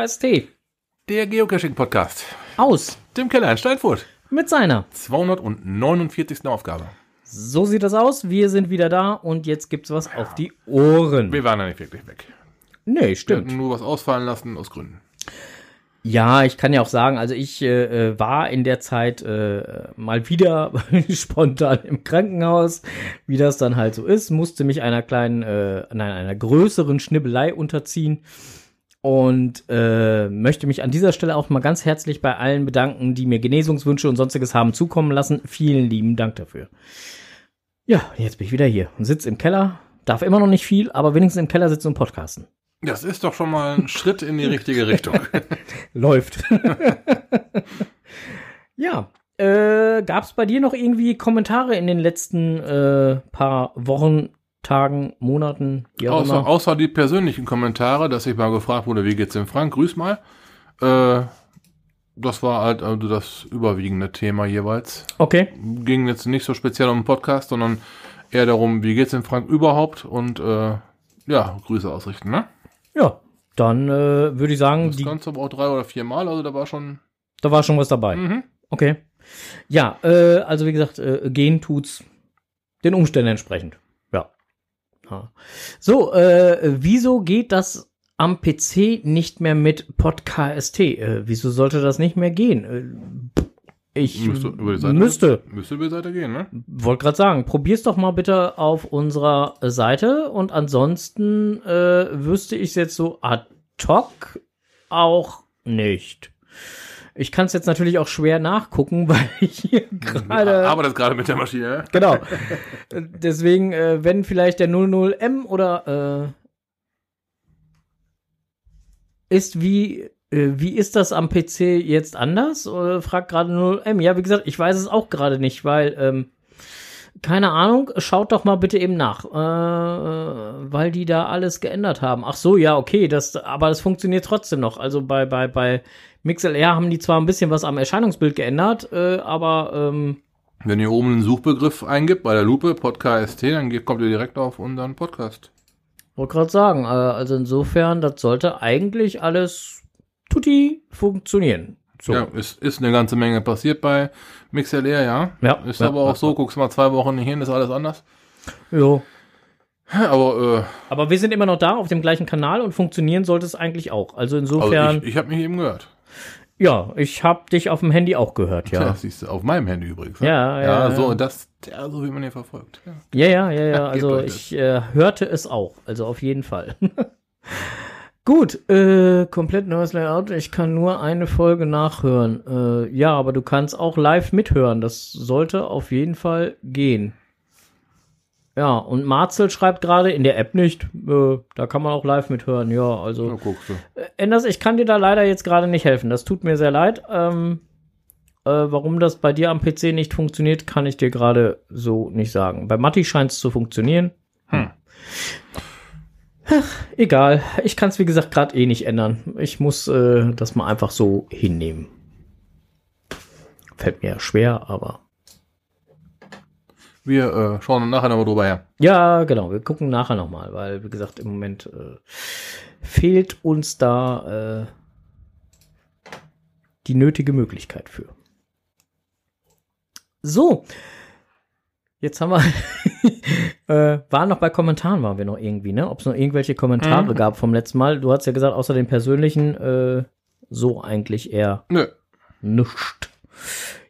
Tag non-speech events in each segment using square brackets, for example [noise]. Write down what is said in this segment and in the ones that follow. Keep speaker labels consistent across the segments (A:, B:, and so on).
A: Podcast T.
B: Der Geocaching-Podcast.
A: Aus.
B: Dem Keller in Steinfurt.
A: Mit seiner.
B: 249. Aufgabe.
A: So sieht das aus. Wir sind wieder da und jetzt gibt's was auf die Ohren.
B: Wir waren ja nicht wirklich weg.
A: Nee,
B: Wir
A: stimmt.
B: hatten nur was ausfallen lassen aus Gründen.
A: Ja, ich kann ja auch sagen, also ich äh, äh, war in der Zeit äh, mal wieder [laughs] spontan im Krankenhaus, wie das dann halt so ist, musste mich einer kleinen, äh, nein, einer größeren Schnibbelei unterziehen und äh, möchte mich an dieser Stelle auch mal ganz herzlich bei allen bedanken, die mir Genesungswünsche und sonstiges haben zukommen lassen. Vielen lieben Dank dafür. Ja, jetzt bin ich wieder hier und sitze im Keller, darf immer noch nicht viel, aber wenigstens im Keller sitzen und podcasten.
B: Das ist doch schon mal ein Schritt in die richtige Richtung. [laughs]
A: Läuft. [laughs] ja. Äh, Gab es bei dir noch irgendwie Kommentare in den letzten äh, paar Wochen, Tagen, Monaten? Wie auch
B: außer,
A: immer?
B: außer die persönlichen Kommentare, dass ich mal gefragt wurde, wie geht's dem Frank? Grüß mal. Äh, das war halt also das überwiegende Thema jeweils.
A: Okay.
B: Ging jetzt nicht so speziell um den Podcast, sondern eher darum, wie geht's dem Frank überhaupt und äh, ja, Grüße ausrichten, ne?
A: Ja. Dann äh, würde ich sagen,
B: Das
A: die,
B: Ganze aber auch drei oder vier Mal, also da war schon.
A: da war schon was dabei.
B: Mhm.
A: Okay. Ja, äh, also wie gesagt, äh, gehen tut's den Umständen entsprechend. Ja. So, äh, wieso geht das am PC nicht mehr mit PodKST? Äh, wieso sollte das nicht mehr gehen? Äh, ich
B: Müsste über die Seite,
A: müsste.
B: Müsste über die Seite gehen, ne?
A: Wollte gerade sagen, probier's doch mal bitte auf unserer Seite und ansonsten äh, wüsste ich jetzt so ad hoc auch nicht. Ich kann es jetzt natürlich auch schwer nachgucken, [laughs] weil ich hier gerade
B: Aber das gerade mit der Maschine, ja?
A: genau. Deswegen, äh, wenn vielleicht der 00M oder äh, ist wie äh, wie ist das am PC jetzt anders? Oder fragt gerade 0M. Ja, wie gesagt, ich weiß es auch gerade nicht, weil ähm, keine Ahnung, schaut doch mal bitte eben nach, äh, äh, weil die da alles geändert haben. Ach so, ja, okay, das, aber das funktioniert trotzdem noch. Also bei bei bei MixLR haben die zwar ein bisschen was am Erscheinungsbild geändert, äh, aber ähm,
B: Wenn ihr oben einen Suchbegriff eingibt bei der Lupe, Podcast, dann kommt ihr direkt auf unseren Podcast.
A: Wollte gerade sagen, äh, also insofern, das sollte eigentlich alles tutti funktionieren. So.
B: Ja, ist, ist eine ganze Menge passiert bei MixLR, ja.
A: Ja,
B: Ist
A: ja,
B: aber auch so, guckst mal zwei Wochen nicht hin, ist alles anders.
A: Jo.
B: Aber,
A: Aber wir sind immer noch da auf dem gleichen Kanal und funktionieren sollte es eigentlich auch. Also
B: äh,
A: insofern,
B: also ich, ich habe mich eben gehört.
A: ja, ich habe dich auf dem Handy auch gehört,
B: Ja.
A: ja. [laughs]
B: Das siehst du auf meinem Handy übrigens. ne?
A: Ja, ja,
B: Ja,
A: ja.
B: so, das, ja, so wie man hier verfolgt. Ja.
A: Ja, ja, ja, [laughs] ja. Also ich äh, hörte es auch. Also auf jeden Fall. [laughs] Gut, äh, komplett neues Layout. Ich kann nur eine Folge nachhören. Äh, ja, aber du kannst auch live mithören. Das sollte auf jeden Fall gehen. Ja, und Marcel schreibt gerade in der App nicht. Äh, da kann man auch live mithören. Ja, also. Äh, Enders, ich kann dir da leider jetzt gerade nicht helfen. Das tut mir sehr leid. Ähm, äh, warum das bei dir am PC nicht funktioniert, kann ich dir gerade so nicht sagen. Bei Matti scheint es zu funktionieren.
B: Hm.
A: Ach, egal. Ich kann es wie gesagt gerade eh nicht ändern. Ich muss äh, das mal einfach so hinnehmen. Fällt mir schwer, aber.
B: Wir äh, schauen nachher nochmal drüber her.
A: Ja, genau. Wir gucken nachher nochmal, weil, wie gesagt, im Moment äh, fehlt uns da äh, die nötige Möglichkeit für. So. Jetzt haben wir, [laughs] äh, waren noch bei Kommentaren, waren wir noch irgendwie, ne? Ob es noch irgendwelche Kommentare
B: Mhm.
A: gab vom letzten Mal. Du hast ja gesagt, außer den persönlichen, äh, so eigentlich eher
B: Nö.
A: Nischt.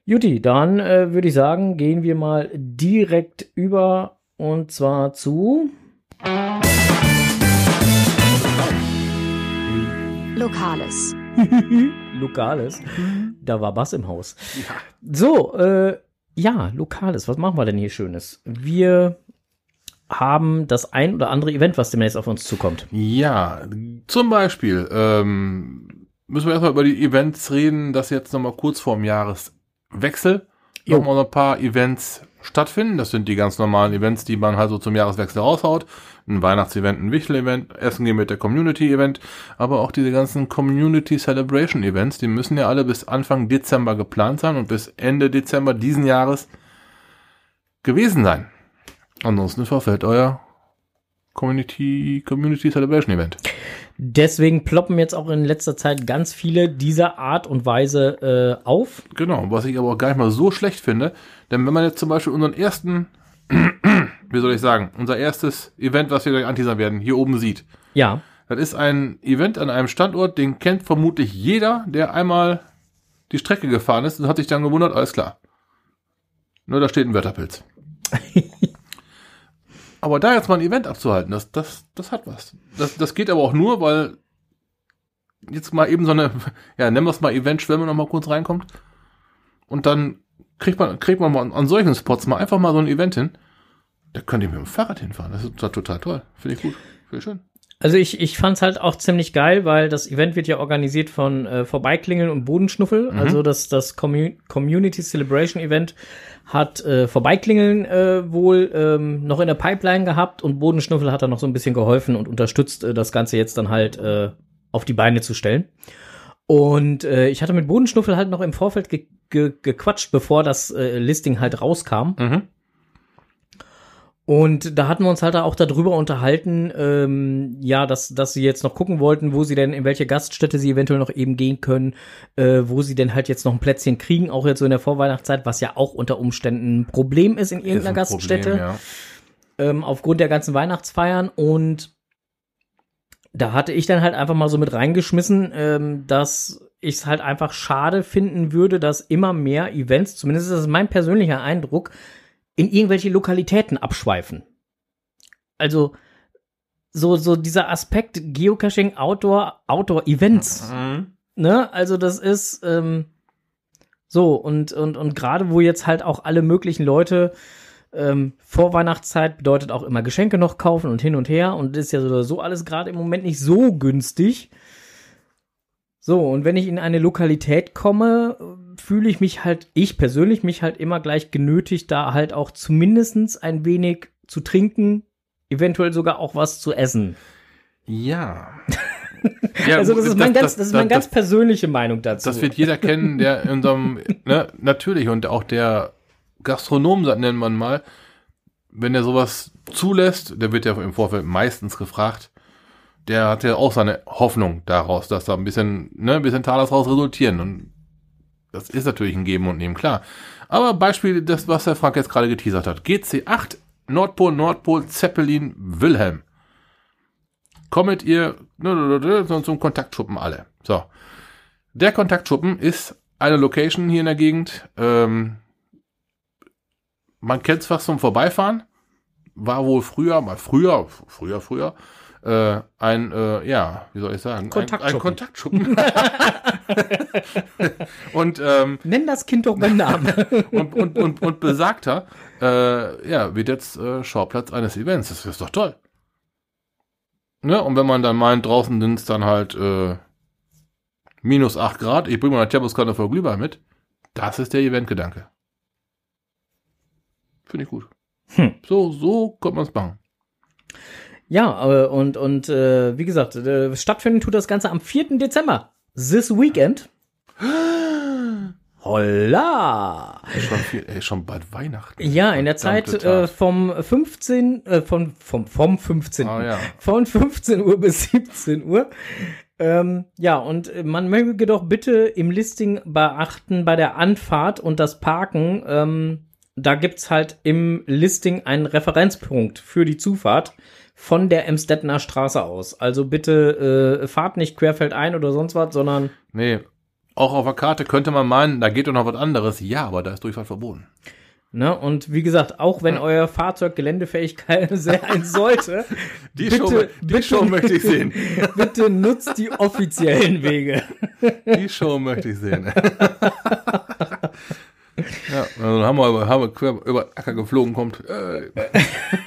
A: Juti, dann äh, würde ich sagen, gehen wir mal direkt über und zwar zu.
C: Lokales. [laughs]
A: Lokales. Da war Bass im Haus. So, äh, ja, Lokales. Was machen wir denn hier Schönes? Wir haben das ein oder andere Event, was demnächst auf uns zukommt.
B: Ja, zum Beispiel ähm, müssen wir erstmal über die Events reden, dass jetzt nochmal kurz vorm Jahreswechsel
A: Jo.
B: nochmal ein paar Events stattfinden. Das sind die ganz normalen Events, die man halt so zum Jahreswechsel raushaut. Ein Weihnachtsevent, ein Wichtel-Event, Essen gehen mit der Community-Event, aber auch diese ganzen Community Celebration Events, die müssen ja alle bis Anfang Dezember geplant sein und bis Ende Dezember diesen Jahres gewesen sein. Ansonsten verfällt euer Community, Community Celebration Event.
A: Deswegen ploppen jetzt auch in letzter Zeit ganz viele dieser Art und Weise äh, auf.
B: Genau, was ich aber auch gar nicht mal so schlecht finde, denn wenn man jetzt zum Beispiel unseren ersten, [clears throat] wie soll ich sagen, unser erstes Event, was wir gleich anteasern werden, hier oben sieht.
A: Ja.
B: Das ist ein Event an einem Standort, den kennt vermutlich jeder, der einmal die Strecke gefahren ist und hat sich dann gewundert, alles klar. Nur da steht ein Wetterpilz. [laughs] aber da jetzt mal ein Event abzuhalten, das, das, das hat was. Das, das geht aber auch nur, weil jetzt mal eben so eine, [laughs] ja, nennen wir es mal Event-Schwemme noch mal kurz reinkommt. Und dann kriegt man, kriegt man mal an, an solchen Spots mal einfach mal so ein Event hin. Da könnt ihr mit dem Fahrrad hinfahren. Das ist total toll. Finde ich gut. Finde ich schön.
A: Also ich, ich fand es halt auch ziemlich geil, weil das Event wird ja organisiert von äh, Vorbeiklingeln und Bodenschnuffel.
B: Mhm.
A: Also das, das Commu Community Celebration Event hat äh, Vorbeiklingeln äh, wohl ähm, noch in der Pipeline gehabt und Bodenschnuffel hat da noch so ein bisschen geholfen und unterstützt, äh, das Ganze jetzt dann halt äh, auf die Beine zu stellen. Und äh, ich hatte mit Bodenschnuffel halt noch im Vorfeld ge ge gequatscht, bevor das äh, Listing halt rauskam.
B: Mhm.
A: Und da hatten wir uns halt auch darüber unterhalten, ähm, ja, dass, dass sie jetzt noch gucken wollten, wo sie denn, in welche Gaststätte sie eventuell noch eben gehen können, äh, wo sie denn halt jetzt noch ein Plätzchen kriegen, auch jetzt so in der Vorweihnachtszeit, was ja auch unter Umständen ein Problem ist in irgendeiner
B: Ist ein
A: Gaststätte,
B: Problem, ja.
A: ähm, aufgrund der ganzen Weihnachtsfeiern. Und da hatte ich dann halt einfach mal so mit reingeschmissen, ähm, dass ich es halt einfach schade finden würde, dass immer mehr Events, zumindest ist das mein persönlicher Eindruck, in irgendwelche Lokalitäten abschweifen. Also so so dieser Aspekt Geocaching Outdoor Outdoor Events,
B: Mhm.
A: ne? Also das ist ähm, so und und und gerade wo jetzt halt auch alle möglichen Leute ähm, Vorweihnachtszeit bedeutet auch immer Geschenke noch kaufen und hin und her und ist ja so alles gerade im Moment nicht so günstig. So, und wenn ich in eine Lokalität komme, fühle ich mich halt, ich persönlich mich halt immer gleich genötigt, da halt auch zumindestens ein wenig zu trinken, eventuell sogar auch was zu essen.
B: Ja. [laughs]
A: also das ist mein ganz, das ist meine ganz persönliche Meinung dazu.
B: Das wird jeder kennen, der in unserem, [laughs] ne, natürlich, und auch der Gastronom, nennt man mal, wenn er sowas zulässt, der wird ja im Vorfeld meistens gefragt, der hat ja auch seine Hoffnung daraus, dass da ein bisschen, ne, ein bisschen Talas raus resultieren. Und das ist natürlich ein Geben und Nehmen, klar. Aber Beispiel, das, was der Frank jetzt gerade geteasert hat. GC8, Nordpol, Nordpol, Zeppelin, Wilhelm. Kommet ihr ne, so zum Kontaktschuppen alle. So. Der Kontaktschuppen ist eine Location hier in der Gegend. Ähm, man kennt es fast zum Vorbeifahren. War wohl früher, mal früher, früher, früher, äh, ein, äh, ja, wie soll ich sagen?
A: Kontaktschuppen.
B: Ein, ein Kontaktschuppen. [laughs] und, ähm,
A: Nenn das Kind doch beim Namen. [laughs]
B: und, und, und, und besagter, äh, ja, wird jetzt äh, Schauplatz eines Events. Das ist doch toll. Ne? Und wenn man dann meint, draußen sind es dann halt äh, minus 8 Grad, ich bringe mal eine Thermoskanne voll Glühwein mit, das ist der Eventgedanke. Finde ich gut.
A: Hm.
B: So, so kommt man es machen.
A: Ja, äh, und, und äh, wie gesagt, äh, stattfinden tut das Ganze am 4. Dezember. This Weekend. [gasps] Holla!
B: Schon, viel, ey, schon bald Weihnachten.
A: Ja, in der
B: Verdammte
A: Zeit äh, vom 15, äh, von, vom, vom 15.
B: Ah, ja.
A: Von 15 Uhr bis 17 Uhr. Ähm, ja, und man möge doch bitte im Listing beachten bei der Anfahrt und das Parken, ähm, da gibt's halt im Listing einen Referenzpunkt für die Zufahrt von der Emstettener Straße aus. Also bitte äh, fahrt nicht querfeldein oder sonst was, sondern
B: Nee, auch auf der Karte könnte man meinen, da geht doch noch was anderes. Ja, aber da ist Durchfahrt verboten.
A: Ne? Und wie gesagt, auch wenn euer Fahrzeug Geländefähigkeit [laughs] sein sollte, [laughs]
B: Die,
A: Bitte,
B: Show, die
A: bitte.
B: Show möchte ich sehen. [laughs]
A: bitte nutzt die offiziellen Wege.
B: Die Show möchte ich sehen. Ja, also haben wir, haben wir quer über Acker geflogen, kommt. Äh,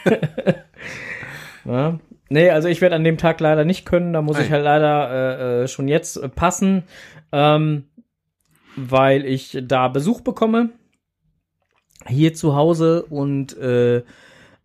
B: [laughs]
A: Ja. Nee, also ich werde an dem Tag leider nicht können, da muss
B: Ei.
A: ich halt leider äh, äh, schon jetzt äh, passen, ähm, weil ich da Besuch bekomme hier zu Hause und äh,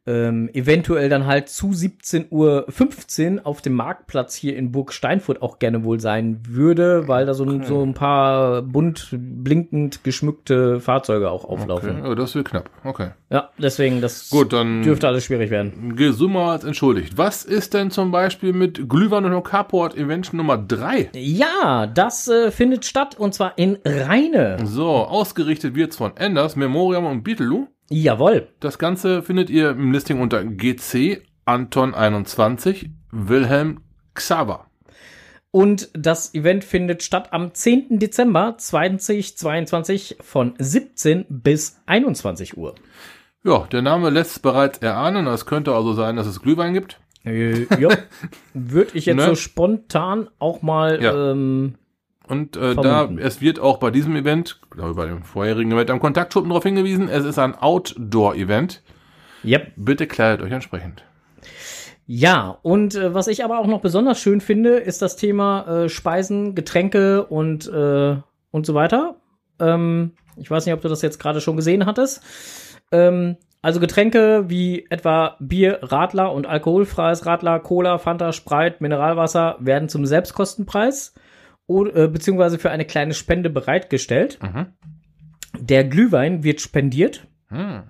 A: ähm, eventuell dann halt zu 17.15 Uhr auf dem Marktplatz hier in Burg Steinfurt auch gerne wohl sein würde, weil da so, ein, so ein paar bunt blinkend geschmückte Fahrzeuge auch auflaufen.
B: Okay. Oh, das wird knapp. Okay.
A: Ja, deswegen, das
B: Gut, dann
A: dürfte alles schwierig werden.
B: Gesummer als entschuldigt. Was ist denn zum Beispiel mit Glühwein und Carport Event Nummer 3?
A: Ja, das äh, findet statt und zwar in Rheine.
B: So, ausgerichtet wird's von Enders, Memoriam und Beetleloo.
A: Jawohl.
B: Das Ganze findet ihr im Listing unter GC Anton 21 Wilhelm Xaver.
A: Und das Event findet statt am 10. Dezember 2022 von 17 bis 21 Uhr.
B: Ja, der Name lässt es bereits erahnen. Es könnte also sein, dass es Glühwein gibt.
A: Äh, ja, [laughs] würde ich jetzt
B: Ne?
A: so spontan auch mal
B: Ja.
A: ähm,
B: Und äh, da es wird auch bei diesem Event, glaube bei dem vorherigen Event am Kontaktschuppen darauf hingewiesen, es ist ein Outdoor-Event.
A: Yep.
B: Bitte kleidet euch entsprechend.
A: Ja, und äh, was ich aber auch noch besonders schön finde, ist das Thema äh, Speisen, Getränke und, äh, und so weiter. Ähm, ich weiß nicht, ob du das jetzt gerade schon gesehen hattest. Ähm, also Getränke wie etwa Bier, Radler und alkoholfreies Radler, Cola, Fanta, Sprite, Mineralwasser werden zum Selbstkostenpreis oder, äh, beziehungsweise für eine kleine Spende bereitgestellt.
B: Mhm.
A: Der Glühwein wird spendiert.
B: Hm.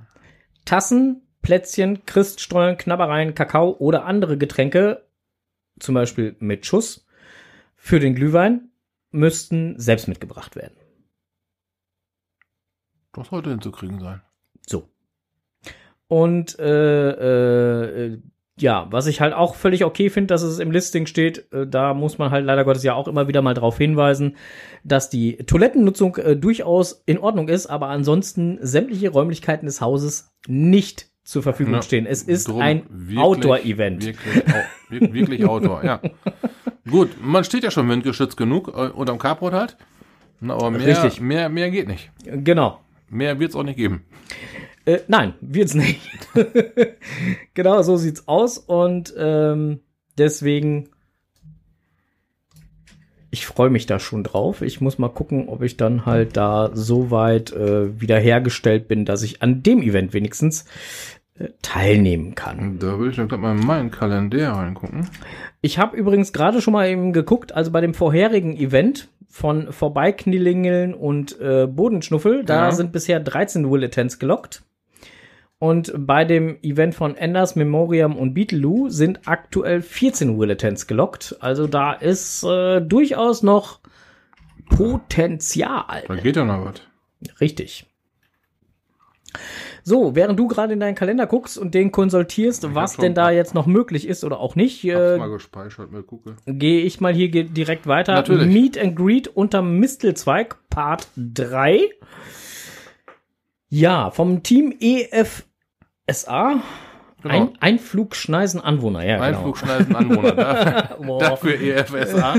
A: Tassen, Plätzchen, Christstollen, Knabbereien, Kakao oder andere Getränke, zum Beispiel mit Schuss, für den Glühwein müssten selbst mitgebracht werden.
B: Das sollte hinzukriegen sein.
A: So. Und äh, äh, ja, was ich halt auch völlig okay finde, dass es im Listing steht, äh, da muss man halt leider Gottes ja auch immer wieder mal darauf hinweisen, dass die Toilettennutzung äh, durchaus in Ordnung ist, aber ansonsten sämtliche Räumlichkeiten des Hauses nicht zur Verfügung
B: Ja,
A: stehen. Es ist ein Outdoor-Event.
B: Wirklich, wirklich Outdoor, ja. [laughs] Gut, man steht ja schon windgeschützt genug, äh, unterm Carport halt. Na, aber mehr,
A: Richtig.
B: mehr, mehr geht nicht.
A: Genau.
B: Mehr wird's auch nicht geben.
A: Äh, nein, wird's nicht. [laughs] genau, so sieht's aus und ähm, deswegen ich freue mich da schon drauf. Ich muss mal gucken, ob ich dann halt da so weit äh, wiederhergestellt bin, dass ich an dem Event wenigstens äh, teilnehmen kann.
B: Da will ich dann gerade mal in meinen Kalender reingucken.
A: Ich habe übrigens gerade schon mal eben geguckt, also bei dem vorherigen Event von Vorbeiknielingeln und äh, Bodenschnuffel, da
B: Ja.
A: sind bisher 13 Willetens gelockt. Und bei dem Event von Enders, Memoriam und Beetleloo sind aktuell 14 Willetens gelockt. Also da ist äh, durchaus noch Potenzial.
B: Da geht ja noch was.
A: Richtig. So, während du gerade in deinen Kalender guckst und den konsultierst, was
B: schon-
A: denn da jetzt noch möglich ist oder auch nicht, äh,
B: mal gespeichert, mal gucke.
A: gehe ich mal hier direkt weiter.
B: Natürlich.
A: Meet and Greet unter Mistelzweig, Part 3. Ja, vom Team E EFSA.
B: Genau.
A: Ein, Einflugschneisen Anwohner, ja, genau.
B: Einflugschneisen Anwohner. Da, [laughs]
A: Boah. [laughs]
B: dafür EFSA.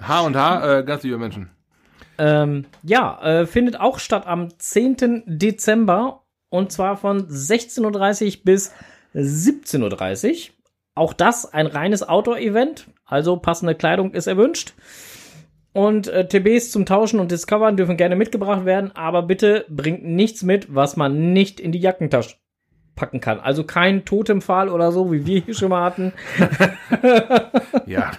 B: H und H, äh, ganz liebe Menschen.
A: Ähm, ja, äh, findet auch statt am 10. Dezember und zwar von 16.30 Uhr bis 17.30 Uhr. Auch das ein reines Outdoor-Event, also passende Kleidung ist erwünscht. Und äh, TBs zum Tauschen und Discovern dürfen gerne mitgebracht werden, aber bitte bringt nichts mit, was man nicht in die Jackentasche packen kann. Also kein Totempfahl oder so, wie wir hier schon mal hatten. [laughs]
B: Ja.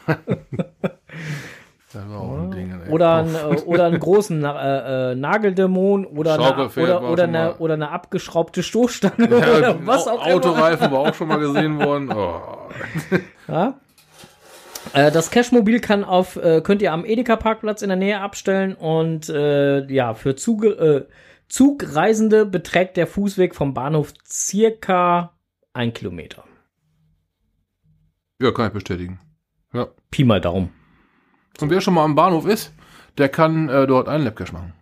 B: das war auch ein Ding. ey.
A: Oder, ein, äh, oder einen großen Na äh, äh, Nageldämon oder eine, oder, oder, eine, oder eine abgeschraubte Stoßstange
B: Ja,
A: oder [laughs] was auch immer.
B: Autoreifen war auch schon mal gesehen worden. Oh.
A: Ja? Äh, das Cashmobil kann auf, könnt ihr am Edeka-Parkplatz in der Nähe abstellen und ja, für Zuge, Zugreisende beträgt der Fußweg vom Bahnhof circa ein Kilometer.
B: Ja, kann ich bestätigen. Ja.
A: Pi mal Daumen.
B: Und wer schon mal am Bahnhof ist, der kann äh, dort einen Labcash machen.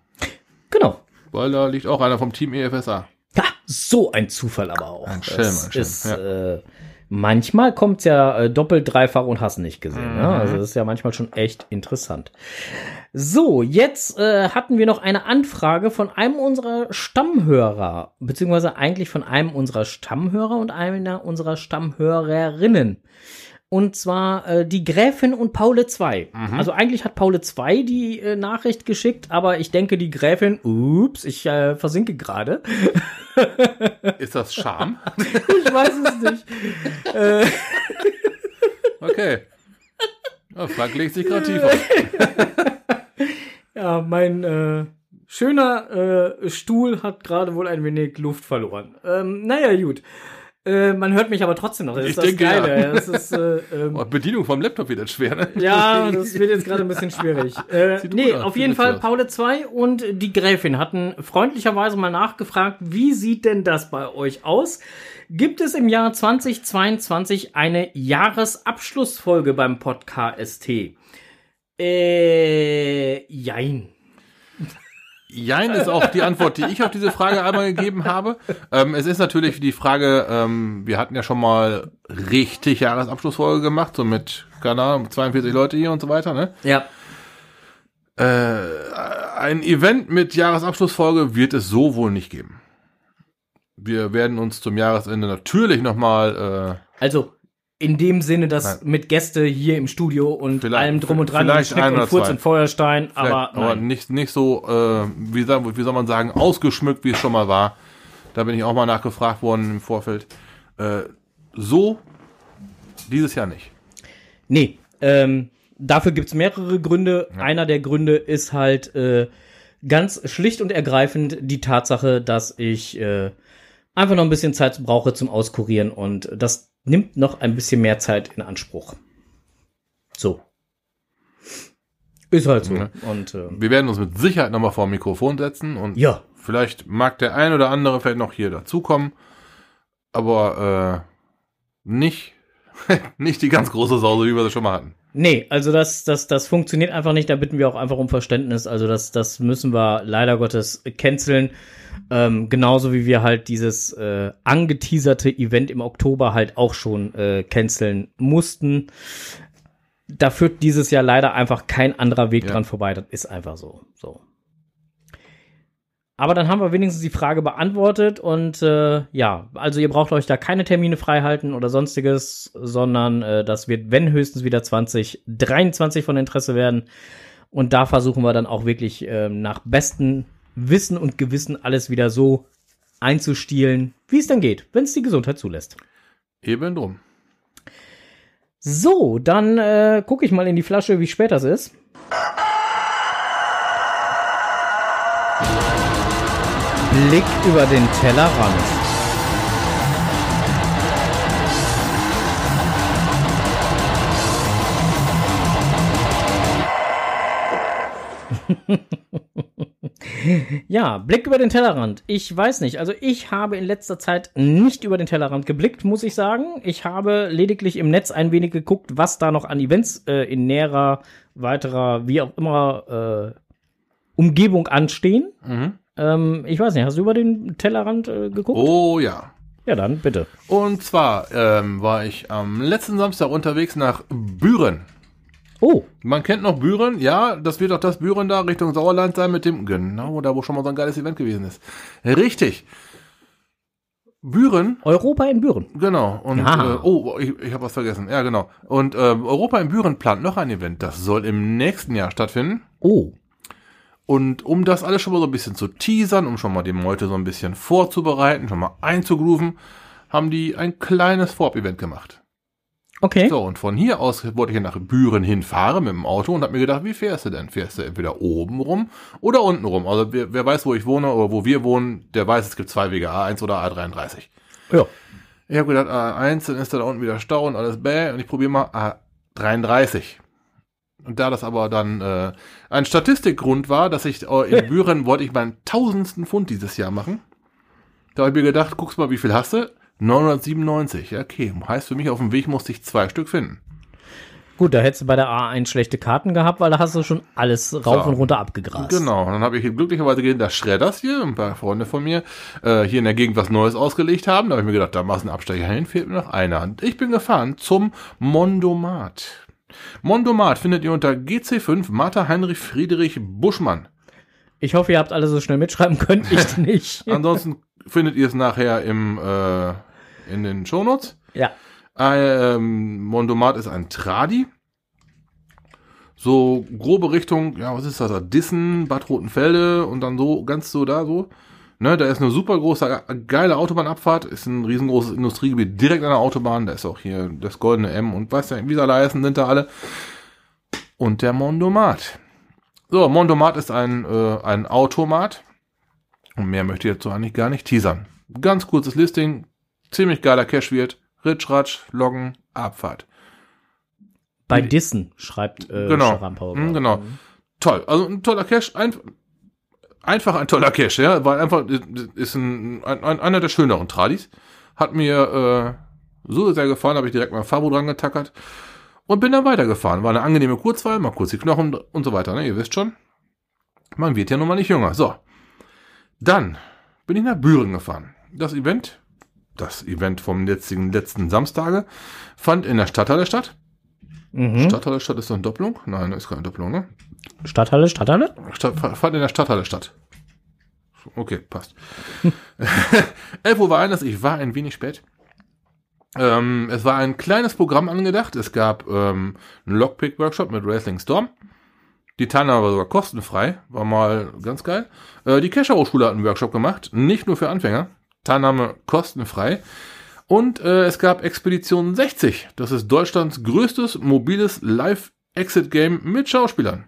A: Genau.
B: Weil da liegt auch einer vom Team EFSA.
A: Ha, so ein Zufall aber auch.
B: Ein Schelm, ein Schelm,
A: Ist,
B: ja.
A: äh, manchmal kommt's ja äh, doppelt, dreifach und hast nicht gesehen.
B: Mhm.
A: Ja? Also das ist ja manchmal schon echt interessant. So, jetzt äh, hatten wir noch eine Anfrage von einem unserer Stammhörer, beziehungsweise eigentlich von einem unserer Stammhörer und einer unserer Stammhörerinnen. Und zwar äh, die Gräfin und Paule 2.
B: Mhm.
A: Also eigentlich hat Paule 2 die äh, Nachricht geschickt, aber ich denke, die Gräfin, ups, ich äh, versinke gerade. [laughs]
B: Ist das Scham? [laughs]
A: Ich weiß es nicht. äh,
B: Okay. Ja, Frank legt sich gerade tiefer. [laughs]
A: ja, mein äh, schöner äh, Stuhl hat gerade wohl ein wenig Luft verloren. Ähm, naja, gut. Äh, man hört mich aber trotzdem noch. Das
B: Ich
A: ist das
B: denke,
A: Geile.
B: ja.
A: Das ist, äh, ähm, [laughs]
B: Oh, Bedienung vom Laptop wird jetzt schwer, ne?
A: Ja, [laughs] das wird jetzt gerade ein bisschen schwierig. Äh, nee, auf
B: sieht
A: jeden Fall
B: aus.
A: Paule 2 und die Gräfin hatten freundlicherweise mal nachgefragt, wie sieht denn das bei euch aus? Gibt es im Jahr 2022 eine Jahresabschlussfolge beim Podcast? Äh, jein.
B: Jein ist auch die Antwort, die ich auf diese Frage einmal gegeben habe. Ähm, es ist natürlich die Frage, ähm, wir hatten ja schon mal richtig Jahresabschlussfolge gemacht, so mit, keine Ahnung, 42 Leute hier und so weiter, ne?
A: Ja.
B: Äh, ein Event mit Jahresabschlussfolge wird es so wohl nicht geben. Wir werden uns zum Jahresende natürlich nochmal,
A: Also, in dem Sinne, dass
B: Nein.
A: mit Gäste hier im Studio und
B: Vielleicht-
A: allem drum und dran,
B: vielleicht
A: Schnick und Furz und Feuerstein, aber,
B: aber nicht, nicht so, äh, wie, soll, wie soll man sagen, ausgeschmückt, wie es schon mal war. Da bin ich auch mal nachgefragt worden im Vorfeld. Äh, so dieses Jahr nicht.
A: Nee, ähm, dafür gibt's mehrere Gründe. Einer der Gründe ist halt äh, ganz schlicht und ergreifend die Tatsache, dass ich äh, einfach noch ein bisschen Zeit brauche zum Auskurieren und das nimmt noch ein bisschen mehr Zeit in Anspruch. So. Ist halt so.
B: Ja.
A: Und äh,
B: Wir werden uns mit Sicherheit nochmal vor dem Mikrofon setzen und
A: ja,
B: vielleicht mag der ein oder andere vielleicht noch hier dazukommen. Aber äh, nicht, [laughs] nicht die ganz große Sause, wie wir sie schon mal hatten.
A: Nee, also das, das, das funktioniert einfach nicht. Da bitten wir auch einfach um Verständnis. Also das, das müssen wir leider Gottes canceln. Ähm, genauso wie wir halt dieses äh, angeteaserte Event im Oktober halt auch schon äh, canceln mussten. Da führt dieses Jahr leider einfach kein anderer Weg
B: Ja.
A: dran vorbei. Das ist einfach so. so. Aber dann haben wir wenigstens die Frage beantwortet und äh, ja, also ihr braucht euch da keine Termine freihalten oder sonstiges, sondern äh, das wird, wenn höchstens wieder 2023 von Interesse werden. Und da versuchen wir dann auch wirklich äh, nach bestem Wissen und Gewissen alles wieder so einzustielen, wie es dann geht, wenn es die Gesundheit zulässt.
B: Eben drum.
A: So, dann äh, gucke ich mal in die Flasche, wie spät das ist. Blick über den Tellerrand. [laughs] Ja, Blick über den Tellerrand. Ich weiß nicht. Also ich habe in letzter Zeit nicht über den Tellerrand geblickt, muss ich sagen. Ich habe lediglich im Netz ein wenig geguckt, was da noch an Events äh, in näherer, weiterer, wie auch immer, äh, Umgebung anstehen.
B: Mhm.
A: Ähm, ich weiß nicht, hast du über den Tellerrand äh, geguckt?
B: Oh ja.
A: Ja, dann bitte.
B: Und zwar ähm, war ich am letzten Samstag unterwegs nach Büren.
A: Oh,
B: Man kennt noch Büren, ja, das wird auch das Büren da Richtung Sauerland sein mit dem, genau, da wo schon mal so ein geiles Event gewesen ist. Richtig. Büren,
A: Europa in Büren.
B: genau. Und äh, oh, ich, ich habe was vergessen. Ja, genau. Und ähm, Europa in Büren plant noch ein Event. Das soll im nächsten Jahr stattfinden.
A: Oh,
B: Und um das alles schon mal so ein bisschen zu teasern, um schon mal die Meute so ein bisschen vorzubereiten, schon mal einzugrooven, haben die ein kleines Vorab-Event gemacht.
A: okay.
B: So, und von hier aus wollte ich nach Büren hinfahren mit dem Auto und habe mir gedacht, wie fährst du denn? Fährst du entweder oben rum oder unten rum? Also wer, wer weiß, wo ich wohne oder wo wir wohnen, der weiß, es gibt zwei Wege, A1 oder A33.
A: Ja.
B: Ich habe gedacht, A1, dann ist da unten wieder Stau und alles bäh und ich probiere mal A33. Und da das aber dann äh, ein Statistikgrund war, dass ich äh, in [laughs] Büren wollte ich meinen tausendsten Pfund dieses Jahr machen. Da habe ich mir gedacht, guckst mal, wie viel hast du? 997. Ja, okay. Heißt für mich, auf dem Weg musste ich zwei Stück finden.
A: Gut, da hättest du bei der A1 schlechte Karten gehabt, weil da hast du schon alles rauf
B: So.
A: und runter abgegrast.
B: Genau, und dann habe ich glücklicherweise gesehen, dass Schredders hier, ein paar Freunde von mir, äh, hier in der Gegend was Neues ausgelegt haben. Da habe ich mir gedacht, da machst du einen Abstecher hin, fehlt mir noch einer. Und ich bin gefahren zum Mondomat. Mondomat findet ihr unter GC5 Martha Heinrich Friedrich Buschmann.
A: Ich hoffe, ihr habt alle so schnell mitschreiben können. [laughs] Ich nicht.
B: Ansonsten findet ihr es nachher im, äh, in den Shownotes.
A: ja.
B: Ähm, Mondomat ist ein Tradi. So grobe Richtung, ja, was ist das? da? Dissen, Bad Rotenfelde und dann so, ganz so da so. Ne, da ist eine super große, geile Autobahnabfahrt, ist ein riesengroßes Industriegebiet direkt an der Autobahn. Da ist auch hier das goldene M und weißt du, wie sie alle heißen, sind da alle. Und der Mondomat. So, Mondomat ist ein, äh, ein Automat. Und mehr möchte ich jetzt so eigentlich gar nicht teasern. Ganz kurzes Listing, ziemlich geiler Cash-Wirt, Ritsch-Ratsch, Loggen, Abfahrt.
A: Bei Dissen schreibt äh,
B: Genau.
A: Schrampauer.
B: Mhm, genau. Toll, also ein toller Cache, ein, einfach ein toller Cache, ja, weil einfach ist ein, ein, ein einer der schöneren Tradis. Hat mir äh, so sehr gefallen, habe ich direkt mal Fabo dran getackert und bin dann weitergefahren. War eine angenehme Kurzwahl, mal kurz die Knochen und so weiter, ne? Ihr wisst schon. Man wird ja nun mal nicht jünger. So. Dann bin ich nach Büren gefahren. Das Event, das Event vom letzten, letzten Samstage, fand in der Stadthalle statt.
A: Mhm.
B: Stadthalle statt ist doch eine Doppelung? Nein, das ist keine Doppelung, ne?
A: Stadthalle, Stadthalle?
B: Stadt, fand in der Stadthalle statt. Okay, passt. [laughs] 11 Uhr war eines, ich war ein wenig spät. Ähm, es war ein kleines Programm angedacht. Es gab ähm, einen Lockpick-Workshop mit Wrestling Storm. Die Teilnahme war sogar kostenfrei, war mal ganz geil. Äh, die Kescher Hochschule hat einen Workshop gemacht, nicht nur für Anfänger. Teilnahme kostenfrei. Und äh, es gab Expedition 60. Das ist Deutschlands größtes mobiles Live-Exit-Game mit Schauspielern.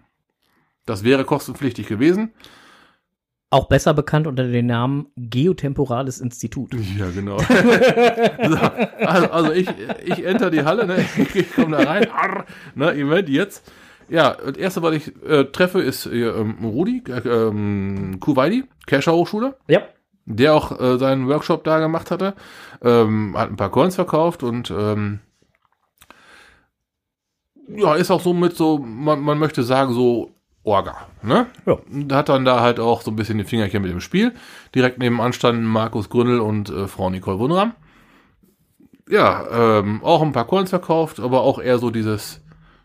B: Das wäre kostenpflichtig gewesen.
A: Auch besser bekannt unter dem Namen Geotemporales Institut.
B: Ja, genau. [laughs] so, also, also ich, ich enter die Halle, ne? ich komme da rein, arr, ne, Event jetzt. Ja, das erste, was ich äh, treffe, ist äh, ähm, Rudi, äh, ähm, Kuwaiti, Kescher Hochschule,
A: Ja.
B: Der auch äh, seinen Workshop da gemacht hatte, ähm, hat ein paar Coins verkauft und ähm, ja, ist auch so mit so, man, man möchte sagen, so Orga, ne?
A: Ja.
B: Und hat dann da halt auch so ein bisschen die Fingerchen mit dem Spiel. Direkt nebenan standen Markus Gründel und äh, Frau Nicole Wunram. Ja, ähm, auch ein paar Coins verkauft, aber auch eher so dieses,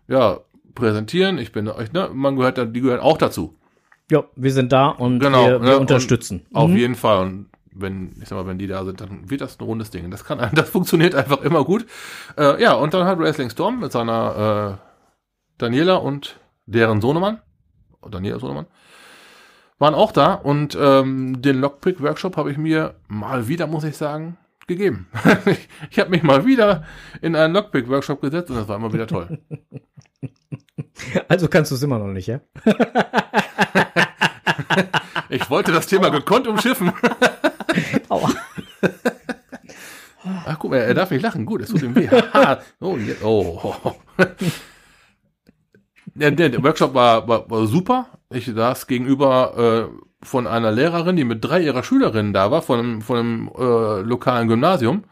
B: ja, präsentieren. Ich bin euch, ne? Man gehört da, die gehören auch dazu.
A: Ja, wir sind da und
B: Genau,
A: wir, wir
B: ne,
A: unterstützen.
B: Auf
A: Mhm.
B: jeden Fall. Und wenn, ich sag mal, wenn die da sind, dann wird das ein rundes Ding. Das kann, [laughs] das funktioniert einfach immer gut. Äh, ja, und dann hat Wrestling Storm mit seiner äh, Daniela und deren Sohnemann, Daniela Sohnemann, waren auch da und ähm, den Lockpick Workshop habe ich mir mal wieder, muss ich sagen, gegeben. ich [laughs] ich habe mich mal wieder in einen Lockpick Workshop gesetzt und das war immer wieder toll. [laughs] [laughs]
A: Also kannst du es immer noch nicht, ja? [laughs]
B: Ich wollte das Thema gekonnt umschiffen. [laughs]
A: Aua.
B: Ach, guck mal, er darf nicht lachen. Gut, es tut ihm weh. Oh, jetzt, oh. Der, der, der Workshop war, war, war super. Ich saß gegenüber äh, von einer Lehrerin, die mit drei ihrer Schülerinnen da war, von einem, von einem äh, lokalen Gymnasium.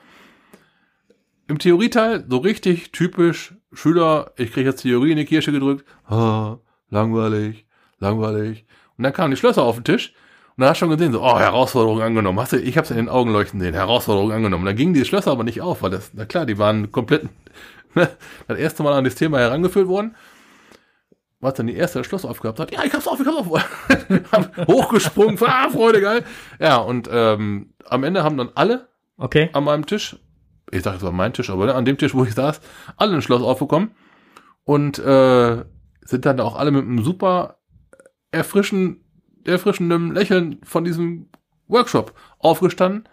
B: Im Theorieteil so richtig typisch Schüler, ich kriege jetzt Theorie in die Kirsche gedrückt. Ah, langweilig, langweilig. Und dann kamen die Schlösser auf den Tisch und da hast du schon gesehen, so, oh, Herausforderung angenommen. Hast du, ich habe es in den Augen leuchten sehen, Herausforderung angenommen. Da gingen die Schlösser aber nicht auf, weil das, na klar, die waren komplett [laughs] das erste Mal an das Thema herangeführt worden. Was dann die erste das Schloss aufgehabt hat, ja, ich hab's auf, ich hab's auf. [laughs] Hochgesprungen, [laughs] ah, Freude, geil. Ja, und ähm, am Ende haben dann alle
A: Okay.
B: an meinem Tisch, ich sag, es war mein Tisch, aber an dem Tisch, wo ich saß, alle ein Schloss aufbekommen und äh, sind dann auch alle mit einem super erfrischen, erfrischendem Lächeln von diesem Workshop aufgestanden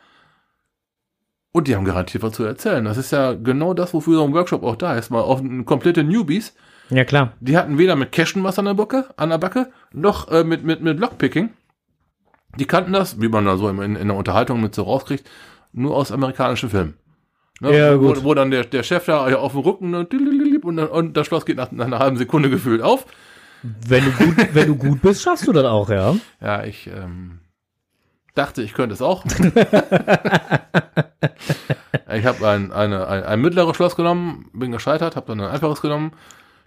B: und die haben garantiert was zu erzählen. Das ist ja genau das, wofür so ein Workshop auch da ist. Mal auf komplette Newbies.
A: Ja, klar.
B: Die hatten weder mit Cashen was an der Backe, an der Backe, noch äh, mit, mit, mit Lockpicking. Die kannten das, wie man da so in, in der Unterhaltung mit so rauskriegt, nur aus amerikanischen Filmen. Ne?
A: Ja,
B: wo,
A: gut.
B: wo dann der, der Chef da auf dem Rücken und, dann- und das Schloss geht nach, nach einer halben Sekunde gefühlt auf.
A: Wenn du gut, wenn du gut bist, schaffst du das auch, ja. [laughs]
B: Ja, ich ähm, dachte, ich könnte es auch. [laughs] ich habe ein, eine, ein, ein mittleres Schloss genommen, bin gescheitert, habe dann ein einfaches genommen,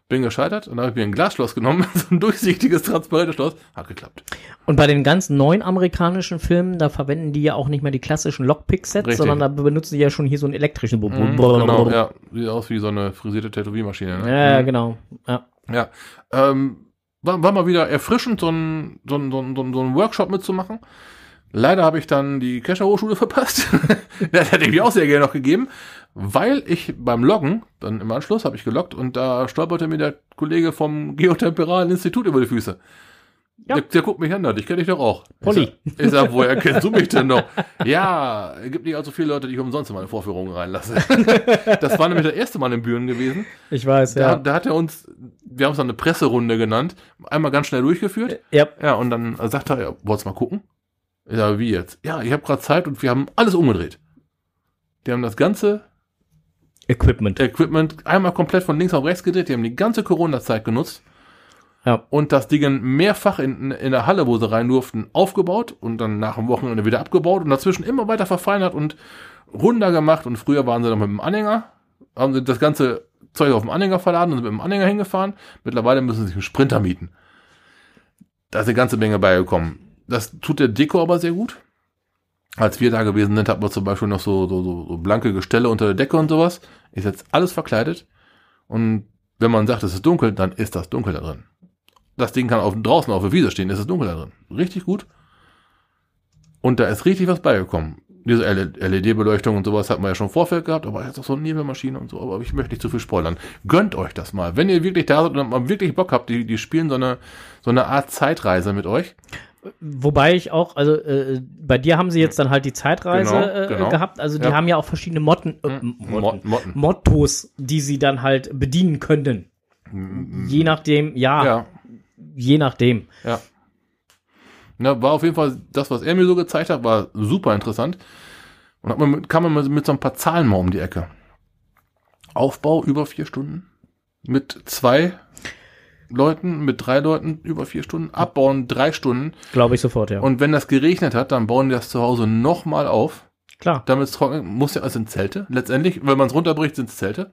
B: bin gescheitert und dann habe ich mir ein Glasschloss genommen, [laughs] so ein durchsichtiges, transparentes Schloss, hat geklappt.
A: Und bei den ganz neuen amerikanischen Filmen, da verwenden die ja auch nicht mehr die klassischen Lockpick-Sets, sondern da benutzen die ja schon hier so einen elektrischen.
B: Mhm, genau, ja, sieht aus wie so eine frisierte Tätowiermaschine. Ne?
A: Ja, genau. Ja.
B: Ja, ähm, war, war mal wieder erfrischend, so ein, so ein, so ein, so ein Workshop mitzumachen. Leider habe ich dann die Kescher Hochschule [laughs] verpasst. [laughs] das hätte ich mir auch sehr gerne noch gegeben, weil ich beim Loggen, dann im Anschluss habe ich geloggt und da stolperte mir der Kollege vom Geotemperalen Institut über die Füße.
A: Ja.
B: Der, der guckt mich an, dich kenne ich doch auch.
A: Polly.
B: Ich sag, ich sag, woher kennst du mich denn noch? [laughs] Ja, es gibt nicht allzu viele Leute, die ich umsonst in meine Vorführungen reinlasse. [laughs] das war nämlich das erste Mal in Büren gewesen.
A: Ich weiß,
B: Da,
A: ja.
B: da hat er uns, wir haben es dann eine Presserunde genannt, einmal ganz schnell durchgeführt.
A: ja.
B: Ja, und dann sagt er, ja, wollt's mal gucken? Ich sage, wie jetzt? Ja, ich habe gerade Zeit und wir haben alles umgedreht. Die haben das ganze
A: Equipment.
B: Equipment einmal komplett von links auf rechts gedreht. Die haben die ganze Corona-Zeit genutzt
A: Ja.
B: und das Ding mehrfach in, in der Halle, wo sie rein durften, aufgebaut und dann nach dem Wochenende wieder abgebaut und dazwischen immer weiter verfeinert und runder gemacht. Und früher waren sie dann mit dem Anhänger, haben sie das ganze Zeug auf dem Anhänger verladen und sind mit dem Anhänger hingefahren. Mittlerweile müssen sie sich einen Sprinter mieten. Da ist eine ganze Menge beigekommen. Das tut der Deko aber sehr gut. Als wir da gewesen sind, hatten wir zum Beispiel noch so, so, so, so blanke Gestelle unter der Decke und sowas. Ist jetzt alles verkleidet. Und wenn man sagt, es ist dunkel, dann ist das dunkel da drin. Das Ding kann auf, draußen auf der Wiese stehen, ist es dunkel da drin. Richtig gut. Und da ist richtig was beigekommen. Diese LED-Beleuchtung und sowas hat man ja schon im Vorfeld gehabt, aber jetzt auch so eine Nebelmaschine und so, aber ich möchte nicht zu viel spoilern. Gönnt euch das mal. Wenn ihr wirklich da seid und wirklich Bock habt, die, die spielen so eine, so eine Art Zeitreise mit euch.
A: Wobei ich auch, also äh, bei dir haben sie jetzt dann halt die Zeitreise
B: Genau,
A: äh,
B: genau.
A: gehabt. Also die
B: Ja.
A: haben ja auch verschiedene Motten, äh,
B: Hm,
A: Motten,
B: Mot- Motten.
A: Mottos, die sie dann halt bedienen können. Je nachdem, ja,
B: Ja,
A: je nachdem.
B: Ja. Na, war auf jeden Fall das, was er mir so gezeigt hat, war super interessant. Und hat man kam man mit, mit so ein paar Zahlen mal um die Ecke. Aufbau über vier Stunden. Mit zwei Leuten, mit drei Leuten über vier Stunden. Abbauen drei Stunden.
A: Glaube ich sofort, ja.
B: Und wenn das geregnet hat, dann bauen die das zu Hause nochmal auf.
A: Klar.
B: Damit es trocknet, muss ja, also sind Zelte. Letztendlich, wenn man es runterbricht, sind es Zelte.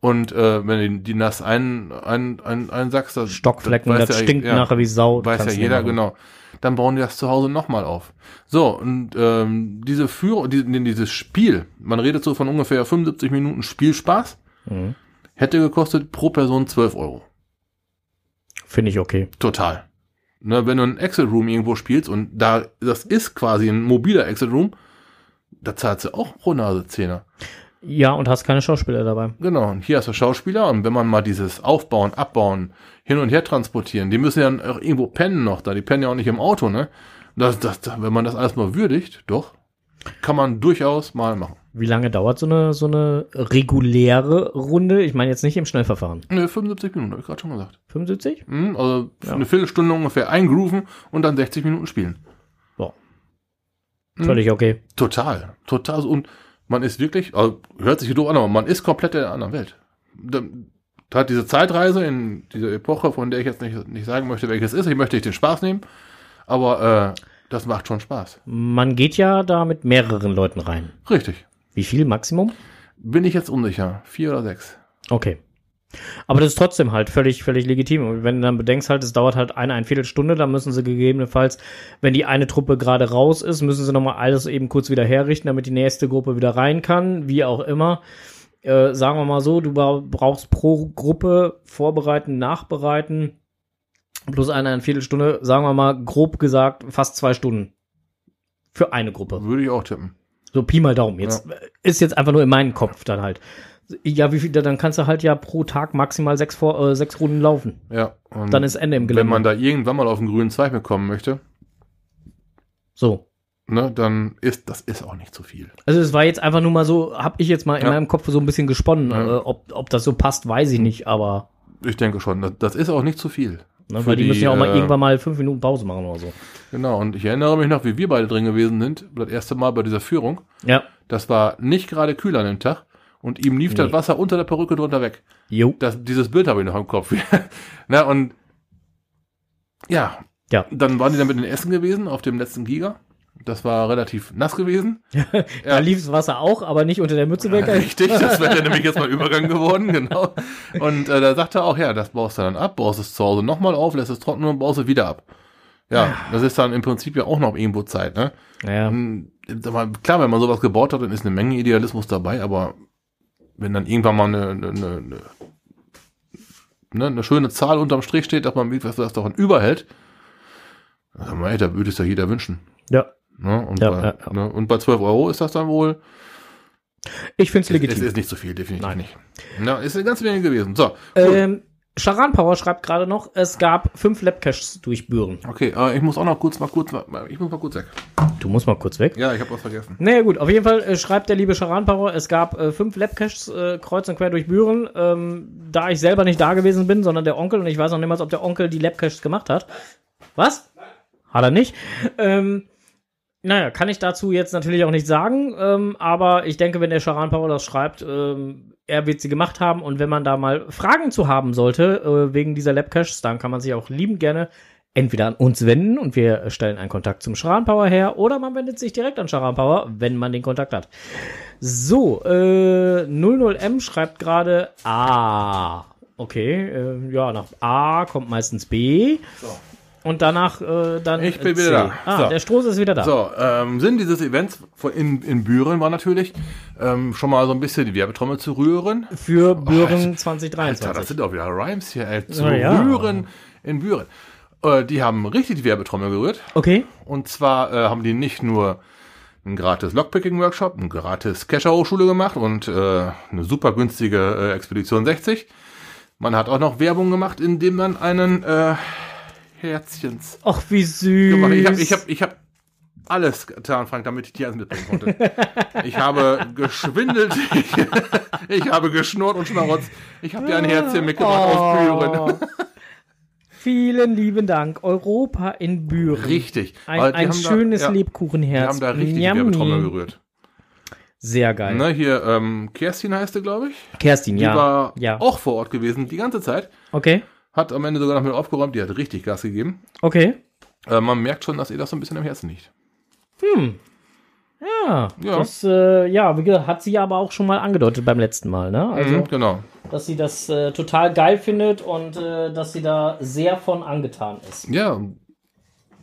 B: Und äh, wenn du die nass ein, ein, ein, einsackst, das
A: Stockflecken,
B: weiß
A: das
B: ja-
A: stinkt
B: ja.
A: nachher wie Sau.
B: Weiß ja jeder, genau. Dann bauen die das zu Hause nochmal auf. So, und ähm, diese Führung, die, die- dieses Spiel, man redet so von ungefähr 75 Minuten Spielspaß,
A: Mhm.
B: hätte gekostet pro Person 12 Euro.
A: Finde ich okay.
B: Total. Ne, wenn du einen Exit Room irgendwo spielst und da, das ist quasi ein mobiler Exit Room, da zahlst du auch pro Nase Zehner.
A: Ja, und hast keine Schauspieler dabei.
B: Genau, und hier hast du Schauspieler und wenn man mal dieses Aufbauen, Abbauen, hin und her transportieren, die müssen ja auch irgendwo pennen noch da, die pennen ja auch nicht im Auto, ne? Das, das, das, wenn man das alles mal würdigt, doch, kann man durchaus mal machen.
A: Wie lange dauert so eine, so eine reguläre Runde? Ich meine jetzt nicht im Schnellverfahren.
B: Ne, 75 Minuten, habe ich gerade schon gesagt.
A: 75?
B: Hm, also
A: Ja.
B: eine Viertelstunde ungefähr eingrooven und dann 60 Minuten spielen.
A: Boah.
B: Hm.
A: Völlig okay.
B: Total, total. Und man ist wirklich, also hört sich doof an, aber man ist komplett in einer anderen Welt. Da, da hat diese Zeitreise in dieser Epoche, von der ich jetzt nicht, nicht sagen möchte, welches ist, ich möchte nicht den Spaß nehmen, aber äh, das macht schon Spaß.
A: Man geht ja da mit mehreren Leuten rein.
B: Richtig.
A: Wie viel Maximum?
B: Bin ich jetzt unsicher. Vier oder sechs.
A: Okay. Aber das ist trotzdem halt völlig, völlig legitim. Und wenn du dann bedenkst halt, es dauert halt eine, ein Viertelstunde, dann müssen sie gegebenenfalls, wenn die eine Truppe gerade raus ist, müssen sie nochmal alles eben kurz wieder herrichten, damit die nächste Gruppe wieder rein kann, wie auch immer. Äh, sagen wir mal so, du bra- brauchst pro Gruppe vorbereiten, nachbereiten, plus eine, eine Viertelstunde, sagen wir mal, grob gesagt, fast zwei Stunden. Für eine Gruppe.
B: Würde ich auch tippen.
A: So Pi mal Daumen. Jetzt ist jetzt einfach nur in meinem Kopf dann halt. Ja, wie viel, dann kannst du halt ja pro Tag maximal sechs, vor, äh, sechs Runden laufen.
B: Ja.
A: Dann ist Ende im Gelände.
B: wenn man da irgendwann mal auf den grünen Zweig bekommen möchte,
A: so.
B: ne, dann ist das ist auch nicht zu viel.
A: Also es war jetzt einfach nur mal so, hab ich jetzt mal in
B: Ja.
A: meinem Kopf so ein bisschen gesponnen.
B: Ja.
A: Äh, ob, ob das so passt, weiß ich nicht, aber
B: Ich denke schon, das, das ist auch nicht zu viel.
A: ne, weil die, müssen ja auch mal
B: äh,
A: irgendwann mal fünf Minuten Pause machen oder so.
B: Genau, und ich erinnere mich noch, wie wir beide drin gewesen sind, das erste Mal bei dieser Führung.
A: Ja.
B: Das war nicht gerade kühl an dem Tag und ihm lief das
A: Nee.
B: Wasser unter der Perücke drunter weg.
A: Jo.
B: Das, dieses Bild habe ich noch im Kopf. [laughs] Na, und ja,
A: Ja.
B: dann waren die dann mit den Essen gewesen auf dem letzten Giga. Das war relativ nass gewesen. [laughs]
A: Da lief das Wasser auch, aber nicht unter der Mütze weg. [laughs]
B: Richtig, das wäre ja nämlich jetzt mal Übergang geworden, genau. Und äh, da sagte er auch, ja, das baust du dann ab, baust es zu Hause nochmal auf, lässt es trocknen und baust es wieder ab. Ja, das ist dann im Prinzip ja auch noch irgendwo Zeit, ne? Sag mal, Klar, wenn man sowas gebaut hat, dann ist eine Menge Idealismus dabei, aber wenn dann irgendwann mal eine, eine, eine, ne, eine schöne Zahl unterm Strich steht, dass man das das doch überhält, dann ey, da würde es ja jeder wünschen.
A: Ja.
B: Ne? Und,
A: Ja,
B: bei,
A: ja, ja.
B: Ne? und bei 12 Euro ist das dann wohl.
A: Ich finde es
B: Es
A: legitim.
B: ist nicht so viel, definitiv
A: Nein.
B: nicht. Ja, ist eine ganze Menge gewesen. So, gut.
A: ähm, Charan Power schreibt gerade noch, es gab fünf Labcaches durch Büren.
B: okay, äh, ich muss auch noch kurz mal kurz, mal- ich muss mal kurz weg.
A: Du musst mal kurz weg.
B: Ja, ich habe was vergessen.
A: Naja gut, auf jeden Fall äh, schreibt der liebe Charan Power, es gab äh, fünf Labcaches äh, kreuz und quer durch Büren. Ähm, da ich selber nicht da gewesen bin, sondern der Onkel, und ich weiß noch niemals, ob der Onkel die Labcaches gemacht hat. Was? Hat er nicht. Ähm, naja, kann ich dazu jetzt natürlich auch nicht sagen, ähm, aber ich denke, wenn der Charan Power das schreibt, ähm, er wird sie gemacht haben und wenn man da mal Fragen zu haben sollte, äh, wegen dieser Labcaches, dann kann man sich auch liebend gerne entweder an uns wenden und wir stellen einen Kontakt zum Charan Power her oder man wendet sich direkt an Charan Power, wenn man den Kontakt hat. So, äh, 00M schreibt gerade A. Okay, äh, ja, nach A kommt meistens B. Und danach äh, dann
B: Ich bin
A: C.
B: wieder da.
A: Ah,
B: So.
A: der Stroß ist wieder da.
B: So, ähm, Sinn dieses Events in, in Büren war natürlich, ähm, schon mal so ein bisschen die Werbetrommel zu rühren.
A: Für Büren
B: Alter, das
A: 2023.
B: sind auch wieder Rhymes hier, ey. Zu
A: ja.
B: rühren in Büren. Äh, die haben richtig die Werbetrommel gerührt.
A: Okay.
B: Und zwar äh, haben die nicht nur einen gratis Lockpicking-Workshop, eine gratis Cacher-Hochschule gemacht und äh, eine super günstige äh, Expedition 60. Man hat auch noch Werbung gemacht, indem man einen äh, Herzchens
A: Ach, wie süß.
B: gemacht. Ich habe ich hab, ich hab alles getan, Frank, damit ich dir alles mitbringen konnte. ich habe geschwindelt, ich, [laughs] ich habe geschnurrt und schmarotzt. Ich habe dir ein Herzchen mitgebracht aus Büren.
A: Oh. [laughs] Vielen lieben Dank. Europa in Büren.
B: Richtig.
A: Ein,
B: die
A: ein
B: haben da-
A: schönes
B: ja, Die
A: Lebkuchenherz.
B: haben da richtig die
A: Yummy.
B: Werbetrommel gerührt.
A: Sehr geil.
B: Ne, hier, ähm, Kerstin heißt sie, glaube ich.
A: Kerstin,
B: Die
A: ja.
B: war
A: ja.
B: auch vor Ort gewesen, die ganze Zeit.
A: Okay.
B: Hat am Ende sogar noch mit aufgeräumt, die hat richtig Gas gegeben.
A: Okay.
B: Äh, man merkt schon, dass ihr das so ein bisschen am Herzen liegt.
A: Ja,
B: Ja.
A: das äh, ja, wie gesagt, hat sie ja aber auch schon mal angedeutet beim letzten Mal, ne? Also,
B: Mhm, genau.
A: dass sie das äh, total geil findet und äh, dass sie da sehr von angetan ist.
B: Ja,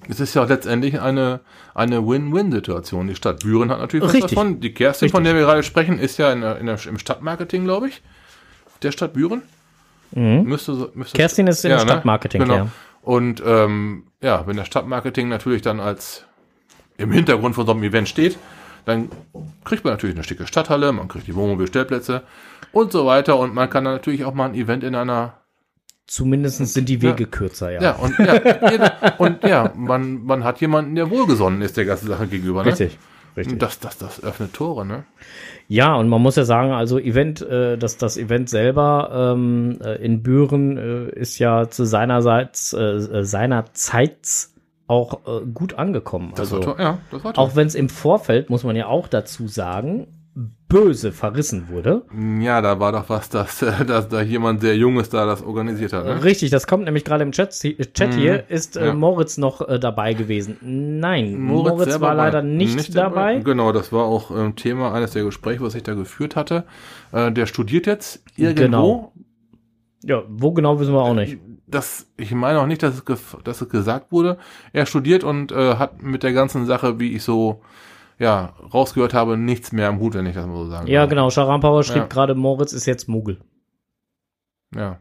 B: es ist ja letztendlich eine, eine Win-Win-Situation. Die Stadt Büren hat natürlich was
A: Richtig.
B: davon. Die Kerstin, von der wir gerade sprechen, ist ja in der, in der, im Stadtmarketing, glaube ich. Der Stadt Büren. Müsste, so- müsste
A: Mhm. Kerstin ist im
B: ne?
A: Stadtmarketing,
B: Genau.
A: ja.
B: Und ähm, ja, wenn das Stadtmarketing natürlich dann als im Hintergrund von so einem Event steht, dann kriegt man natürlich eine schicke Stadthalle, man kriegt die Wohnmobilstellplätze und so weiter. Und man kann dann natürlich auch mal ein Event in einer
A: Zumindest sind die Wege kürzer, ja.
B: ja, [laughs] und ja, und ja, man, man hat jemanden, der wohlgesonnen ist der ganzen Sache gegenüber. Ne?
A: Richtig. Richtig.
B: Das, das, das öffnet Tore, ne?
A: Ja, und man muss ja sagen, also Event, äh, das, das Event selber ähm, äh, in Büren äh, ist ja zu seinerseits, äh, äh, seinerzeit auch äh, gut angekommen.
B: Das
A: also,
B: war toll. Ja, das war toll.
A: auch wenn es im Vorfeld, muss man ja auch dazu sagen, böse verrissen wurde.
B: Ja, da war doch was, dass, äh, [laughs] dass da jemand sehr Junges da das organisiert hat. Ne?
A: Richtig, das kommt nämlich gerade im Chat, Chat hier, ist äh,
B: Ja.
A: Moritz noch äh, dabei gewesen. Nein, Moritz,
B: selber
A: war leider nicht, dabei.
B: Genau, das war auch ähm, Thema eines der Gespräche, was ich da geführt hatte. Äh, der studiert jetzt irgendwo.
A: Genau. Ja, wo genau wissen wir auch nicht.
B: Das, ich meine auch nicht, dass es, dass es gesagt wurde. Er studiert und äh, hat mit der ganzen Sache, wie ich so ja rausgehört habe, nichts mehr am Hut, wenn ich das mal so sagen
A: Ja,
B: darf.
A: genau, Sharam Power schrieb
B: Ja.
A: gerade, Moritz ist jetzt Muggel.
B: Ja.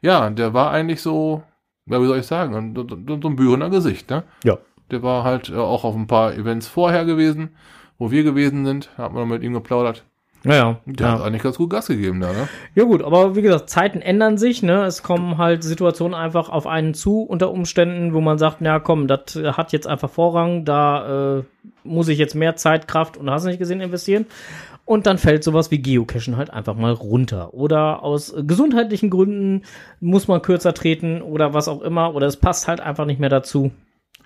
B: Ja, der war eigentlich so, ja, wie soll ich sagen, so ein Bürener Gesicht, ne?
A: Ja.
B: Der war halt äh, auch auf ein paar Events vorher gewesen, wo wir gewesen sind, hat man mit ihm geplaudert.
A: Ja, ja.
B: Der hat
A: Ja.
B: eigentlich ganz gut Gas gegeben da, ne?
A: ja gut, aber wie gesagt, Zeiten ändern sich, ne? Es kommen halt Situationen einfach auf einen zu unter Umständen, wo man sagt, na komm, das hat jetzt einfach Vorrang, da äh, muss ich jetzt mehr Zeit, Kraft und hast nicht gesehen investieren. Und dann fällt sowas wie Geocachen halt einfach mal runter. Oder aus gesundheitlichen Gründen muss man kürzer treten oder was auch immer. Oder es passt halt einfach nicht mehr dazu.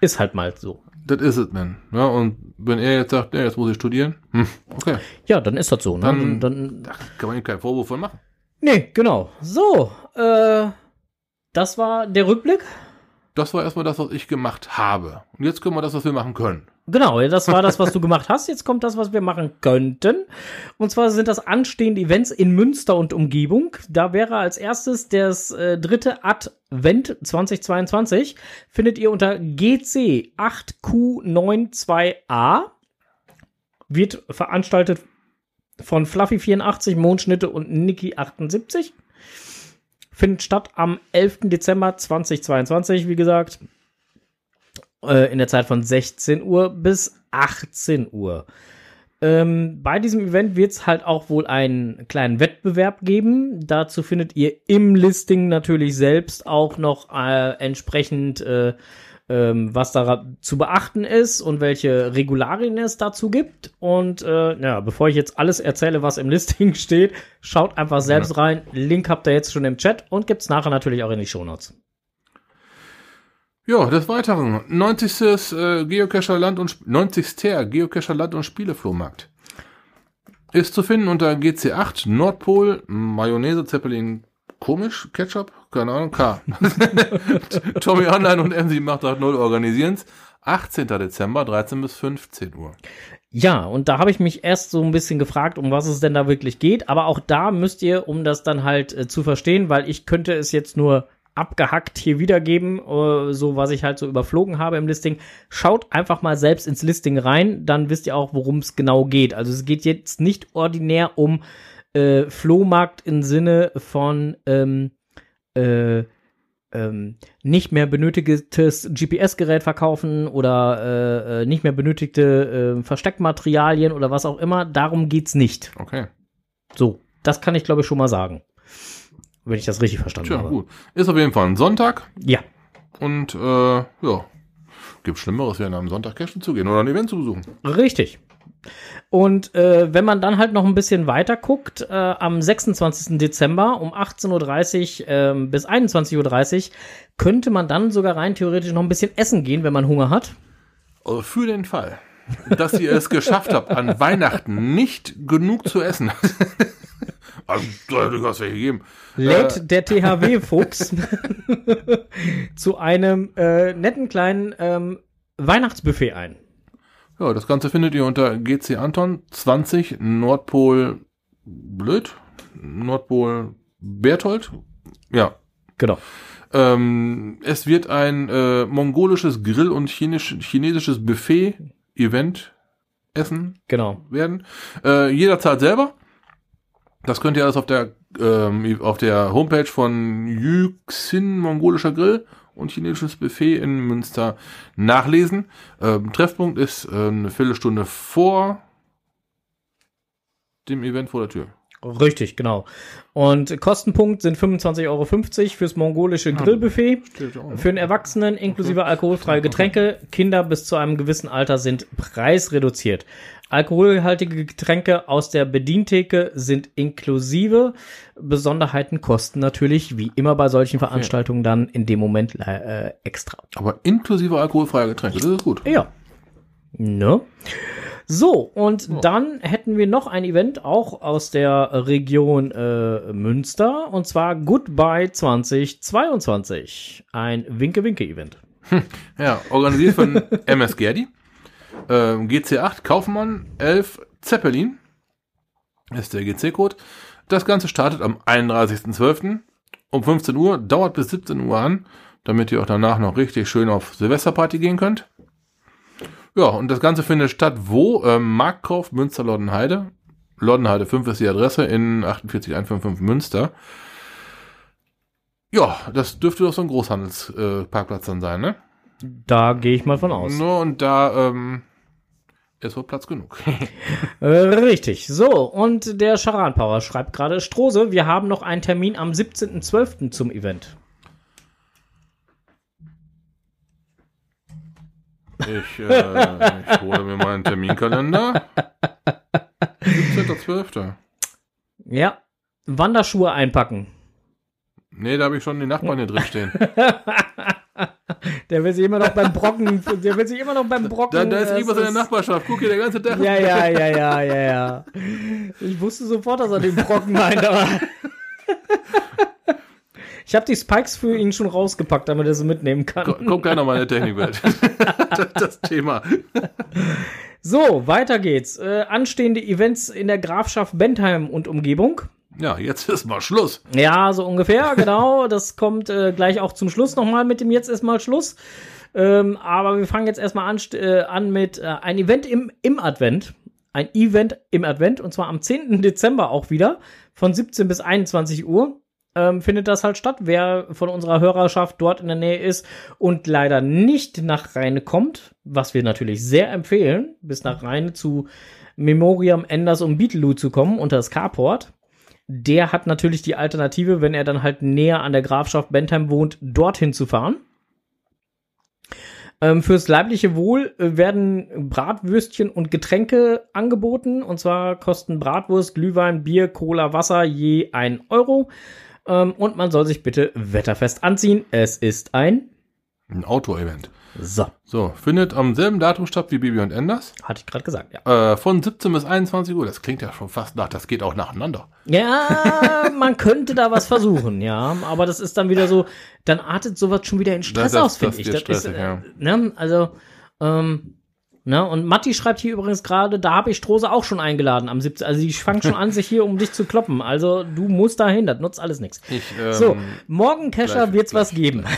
A: Ist halt mal so.
B: Das ist es, man. Ja, und wenn er jetzt sagt, ja, jetzt muss ich studieren, hm, okay,
A: Ja, dann ist das so. Ne?
B: Dann-
A: dann
B: da kann man ihm keinen Vorwurf von machen.
A: Nee, genau. So, äh, das war der Rückblick.
B: Das war erstmal das, was ich gemacht habe. Und jetzt können wir das, was wir machen können.
A: Genau, das war das, was du gemacht hast. Jetzt kommt das, was wir machen könnten. Und zwar sind das anstehende Events in Münster und Umgebung. Da wäre als erstes das äh, dritte Advent 2022. Findet ihr unter GC 8Q92A. Wird veranstaltet von Fluffy84, Mondschnitte und Niki78. Findet statt am 11. Dezember 2022, wie gesagt. Äh, in der Zeit von 16 Uhr bis 18 Uhr. Ähm, bei diesem Event wird es halt auch wohl einen kleinen Wettbewerb geben. Dazu findet ihr im Listing natürlich selbst auch noch äh, entsprechend, äh, ähm, was da zu beachten ist und welche Regularien es dazu gibt. Und äh, ja, bevor ich jetzt alles erzähle, was im [laughs] Listing steht, schaut einfach selbst ja. rein. Link habt ihr jetzt schon im Chat und gibt's nachher natürlich auch in die Shownotes.
B: Ja, des Weiteren, 90. Äh, Geocacher Land und 90. Geocacher Land und Spieleflohmarkt. Ist zu finden unter GC8 Nordpol Mayonnaise Zeppelin komisch Ketchup, keine Ahnung, K. [laughs] Tommy Online und MC macht 0 organisieren's. 18. Dezember, 13 bis 15 Uhr.
A: Ja, und da habe ich mich erst so ein bisschen gefragt, um was es denn da wirklich geht. Aber auch da müsst ihr, um das dann halt äh, zu verstehen, weil ich könnte es jetzt nur abgehackt hier wiedergeben, äh, so was ich halt so überflogen habe im Listing. Schaut einfach mal selbst ins Listing rein, dann wisst ihr auch, worum es genau geht. Also es geht jetzt nicht ordinär um äh, Flohmarkt im Sinne von ähm, äh, ähm, nicht mehr benötigtes GPS-Gerät verkaufen oder äh, äh, nicht mehr benötigte äh, Versteckmaterialien oder was auch immer. Darum geht's nicht.
B: Okay.
A: So, das kann ich glaube ich schon mal sagen. Wenn ich das richtig verstanden Tja, habe. gut.
B: Ist auf jeden Fall ein Sonntag.
A: Ja.
B: Und äh, ja, gibt Schlimmeres, wie an einem Sonntag cashen zu gehen oder ein Event zu besuchen.
A: Richtig. Und äh, wenn man dann halt noch ein bisschen weiter guckt, äh, am 26. Dezember um 18.30 Uhr äh, bis 21.30 Uhr könnte man dann sogar rein theoretisch noch ein bisschen essen gehen, wenn man Hunger hat.
B: Also für den Fall, dass ihr es geschafft habt, an Weihnachten nicht genug zu essen. [laughs] Also, du hast welche gegeben.
A: Lädt äh, der [laughs] THW-Fuchs [laughs] zu einem äh, netten kleinen ähm, Weihnachtsbuffet ein.
B: Ja, das Ganze findet ihr unter GC Anton 20 Nordpol Blöd, Nordpol Berthold. Ja.
A: Genau.
B: Ähm, es wird ein äh, mongolisches Grill- und chinisch, chinesisches Buffet-Event Essen
A: genau.
B: werden. Äh, jeder zahlt selber. Das könnt ihr alles auf der, ähm, auf der Homepage von Yüxin Mongolischer Grill und chinesisches Buffet in Münster nachlesen. Ähm, Treffpunkt ist äh, eine Viertelstunde vor dem Event vor der Tür.
A: Richtig, genau. Und Kostenpunkt sind 25,50 Euro fürs mongolische ah, Grillbuffet. Für den Erwachsenen inklusive alkoholfreie Getränke. Kinder bis zu einem gewissen Alter sind preisreduziert. Alkoholhaltige Getränke aus der Bedientheke sind inklusive. Besonderheiten kosten natürlich, wie immer bei solchen. Veranstaltungen, dann in dem Moment äh, extra.
B: Aber inklusive alkoholfreier Getränke, das ist gut.
A: Ja. Ne? So, und oh. dann hätten wir noch ein Event, auch aus der Region äh, Münster, und zwar Goodbye 2022. Ein Winke-Winke-Event.
B: Hm, ja, organisiert von [laughs] MS Gerdi. Äh, GC8 Kaufmann 11 Zeppelin ist der GC-Code. Das Ganze startet am 31.12. um 15 Uhr, dauert bis 17 Uhr an, damit ihr auch danach noch richtig schön auf Silvesterparty gehen könnt. Ja, und das Ganze findet statt wo? Ähm, Marktkauf Münster Loddenheide. Loddenheide 5 ist die Adresse in 48155 Münster. Ja, das dürfte doch so ein Großhandelsparkplatz äh, dann sein, ne?
A: Da gehe ich mal von aus.
B: Nur und da ähm, ist wohl Platz genug. [laughs]
A: äh, richtig. So, und der Charan Power schreibt gerade, Strose, wir haben noch einen Termin am 17.12. zum Event.
B: Ich, äh, ich hole mir mal einen Terminkalender. 17.12.
A: Ja. Wanderschuhe einpacken.
B: Nee, da habe ich schon die Nachbarn hier drin stehen. [laughs]
A: Der will sich immer noch beim Brocken, der will sich immer noch beim Brocken.
B: Da, da ist irgendwas in der Nachbarschaft. Guck hier, der ganze Tag.
A: Ja, ja, ja, ja, ja, ja. Ich wusste sofort, dass er den Brocken meint, aber. Ich habe die Spikes für ihn schon rausgepackt, damit er sie mitnehmen kann.
B: Kommt gleich nochmal in der Technikwelt. [laughs] das Thema.
A: So, weiter geht's. Äh, anstehende Events in der Grafschaft Bentheim und Umgebung.
B: Ja, jetzt ist mal Schluss.
A: Ja, so ungefähr, genau. Das kommt äh, gleich auch zum Schluss nochmal mit dem Jetzt ist mal Schluss. Ähm, aber wir fangen jetzt erstmal an, äh, an mit äh, ein Event im, im Advent. Ein Event im Advent und zwar am 10. Dezember auch wieder von 17 bis 21 Uhr ähm, findet das halt statt. Wer von unserer Hörerschaft dort in der Nähe ist und leider nicht nach Rheine kommt, was wir natürlich sehr empfehlen, bis nach Rheine zu Memoriam, Enders und Beetleloo zu kommen unter das Carport, der hat natürlich die Alternative, wenn er dann halt näher an der Grafschaft Bentheim wohnt, dorthin zu fahren. Ähm, fürs leibliche Wohl äh, werden Bratwürstchen und Getränke angeboten. Und zwar kosten Bratwurst, Glühwein, Bier, Cola, Wasser je ein Euro. Ähm, und man soll sich bitte wetterfest anziehen. Es ist ein
B: Ein Outdoor-Event.
A: So,
B: So, findet am selben Datum statt wie Bibi und Enders.
A: hatte ich gerade gesagt, ja.
B: Äh, von 17 bis 21 Uhr. Das klingt ja schon fast nach, das geht auch nacheinander.
A: Ja, man könnte da was versuchen, ja. Aber das ist dann wieder so, dann artet sowas schon wieder in Stress
B: Das-
A: aus,
B: das
A: finde ich. Das ist, äh,
B: ja.
A: ne, also, ähm, ne, und Matti schreibt hier übrigens gerade, da habe ich Strose auch schon eingeladen am 17. Also die fangen schon an, sich hier um dich zu kloppen. Also du musst dahin, das nutzt alles nichts.
B: Ich, ähm,
A: So, morgen Kescher
B: gleich-
A: wird's was geben. [laughs]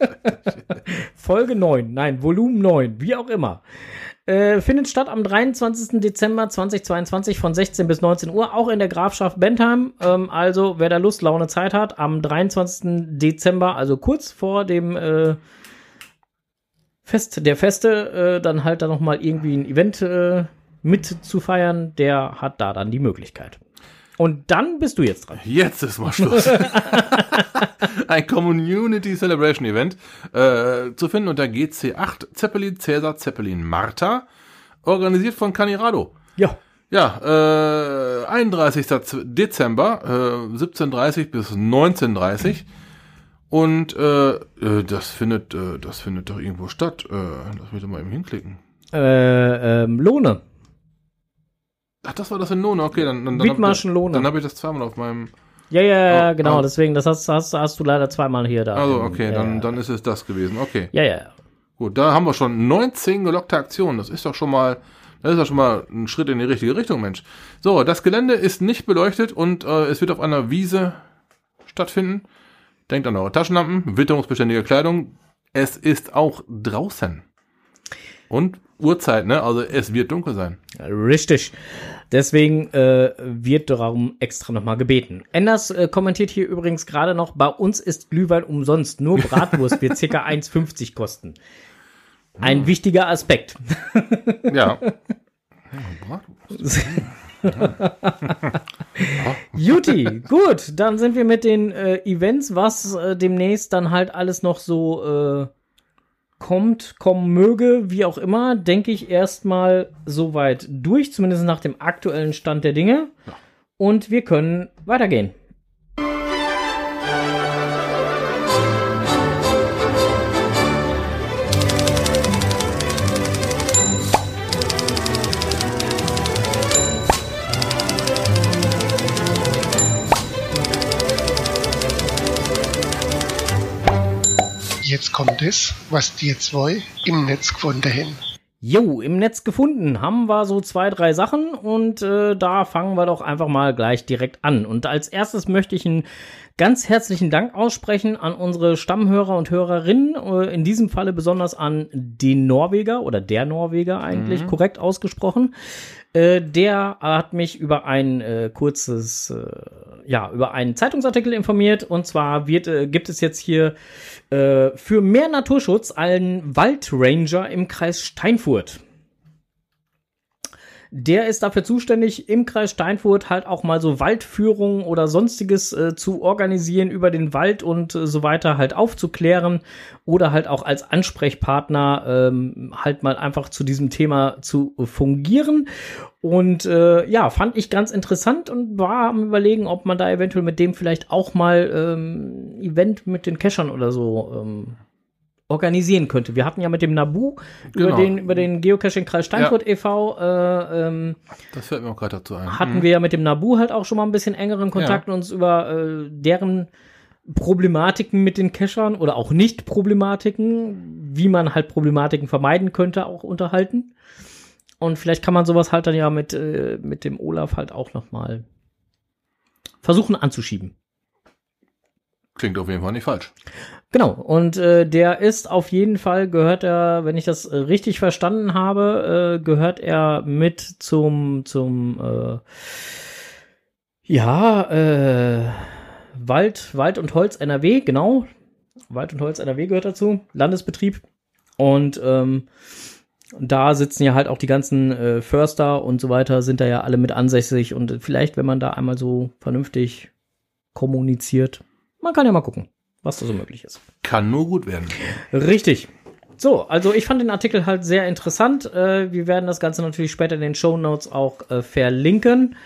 A: [laughs] Folge 9, nein, Volumen 9, wie auch immer. Äh, findet statt am 23. Dezember 2022 von 16 bis 19 Uhr, auch in der Grafschaft Bentheim. Ähm, also, wer da Lust, Laune, Zeit hat, am 23. Dezember, also kurz vor dem äh, Fest der Feste, äh, dann halt da nochmal irgendwie ein Event äh, mit zu feiern, der hat da dann die Möglichkeit. Und dann bist du jetzt dran.
B: Jetzt ist mal Schluss. [laughs] Ein Community Celebration Event äh, zu finden unter GC8 Zeppelin Cäsar Zeppelin Martha, organisiert von Canirado.
A: Ja.
B: Ja, äh, 31. Dezember, äh, 17.30 bis 19.30 und äh, äh, das findet, äh, das findet doch irgendwo statt. Äh, lass mich doch mal eben hinklicken.
A: Äh, ähm, Lohne.
B: Ach, das war das in Lohne. Okay, dann dann, dann,
A: Wittmarschen Lohne.
B: dann habe ich das zweimal auf meinem.
A: Ja, ja, ja,
B: Oh,
A: genau,
B: oh.
A: deswegen, das hast, hast, hast du leider zweimal hier da.
B: Also okay,
A: ja,
B: dann
A: ja.
B: dann ist es das gewesen. Okay.
A: Ja, ja, ja.
B: Gut, da haben wir schon 19 gelockte Aktionen. Das ist doch schon mal, das ist doch schon mal ein Schritt in die richtige Richtung, Mensch. So, das Gelände ist nicht beleuchtet und äh, es wird auf einer Wiese stattfinden. Denkt an eure Taschenlampen, witterungsbeständige Kleidung. Es ist auch draußen. Und Uhrzeit, ne? Also es wird dunkel sein.
A: Richtig. Deswegen äh, wird darum extra nochmal gebeten. Enders äh, kommentiert hier übrigens gerade noch, bei uns ist Glühwein umsonst, nur [laughs] Bratwurst wird circa 1,50 kosten. Ein wichtiger Aspekt.
B: Ja. [laughs] Ja, Bratwurst. [laughs] [laughs]
A: Juti, gut, dann sind wir mit den äh, Events, was äh, demnächst dann halt alles noch so äh, kommt, kommen möge, wie auch immer, denke ich erstmal soweit durch, zumindest nach dem aktuellen Stand der Dinge. Und wir können weitergehen.
C: Jetzt kommt es, was die zwei im Netz gefunden haben.
A: Jo, im Netz gefunden haben wir so zwei, drei Sachen und äh, da fangen wir doch einfach mal gleich direkt an. Und als erstes möchte ich einen ganz herzlichen Dank aussprechen an unsere Stammhörer und Hörerinnen, äh, in diesem Falle besonders an den Norweger oder der Norweger eigentlich, korrekt ausgesprochen. Äh, der hat mich über ein äh, kurzes, äh, ja, über einen Zeitungsartikel informiert. Und zwar wird, äh, gibt es jetzt hier äh, für mehr Naturschutz einen Waldranger im Kreis Steinfurt. Der ist dafür zuständig, im Kreis Steinfurt halt auch mal so Waldführungen oder sonstiges äh, zu organisieren, über den Wald und äh, so weiter halt aufzuklären oder halt auch als Ansprechpartner ähm, halt mal einfach zu diesem Thema zu fungieren. Und äh, ja, fand ich ganz interessant und war am überlegen, ob man da eventuell mit dem vielleicht auch mal ähm, Event mit den Cachern oder so ähm, organisieren könnte. Wir hatten ja mit dem Nabu über
B: Genau.
A: den über den Geocaching-Kreis Steinfurt e.V. Äh, ähm,
B: Das fällt mir auch gerade dazu ein.
A: hatten wir ja mit dem Nabu halt auch schon mal ein bisschen engeren Kontakt und uns über äh, deren Problematiken mit den Cachern oder auch Nicht-Problematiken, wie man halt Problematiken vermeiden könnte, auch unterhalten. Und vielleicht kann man sowas halt dann ja mit, äh, mit dem Olaf halt auch noch mal versuchen anzuschieben.
B: Klingt auf jeden Fall nicht falsch.
A: Genau, und äh, der ist auf jeden Fall, gehört er, wenn ich das äh, richtig verstanden habe, äh, gehört er mit zum, zum äh, Ja, äh, Wald, Wald und Holz NRW, genau. Wald und Holz NRW gehört dazu, Landesbetrieb. Und ähm, da sitzen ja halt auch die ganzen äh, Förster und so weiter, sind da ja alle mit ansässig. Und vielleicht, wenn man da einmal so vernünftig kommuniziert, man kann ja mal gucken, was da so möglich ist.
B: Kann nur gut werden.
A: Richtig. So, also ich fand den Artikel halt sehr interessant. Äh, wir werden das Ganze natürlich später in den Show Notes auch äh, verlinken.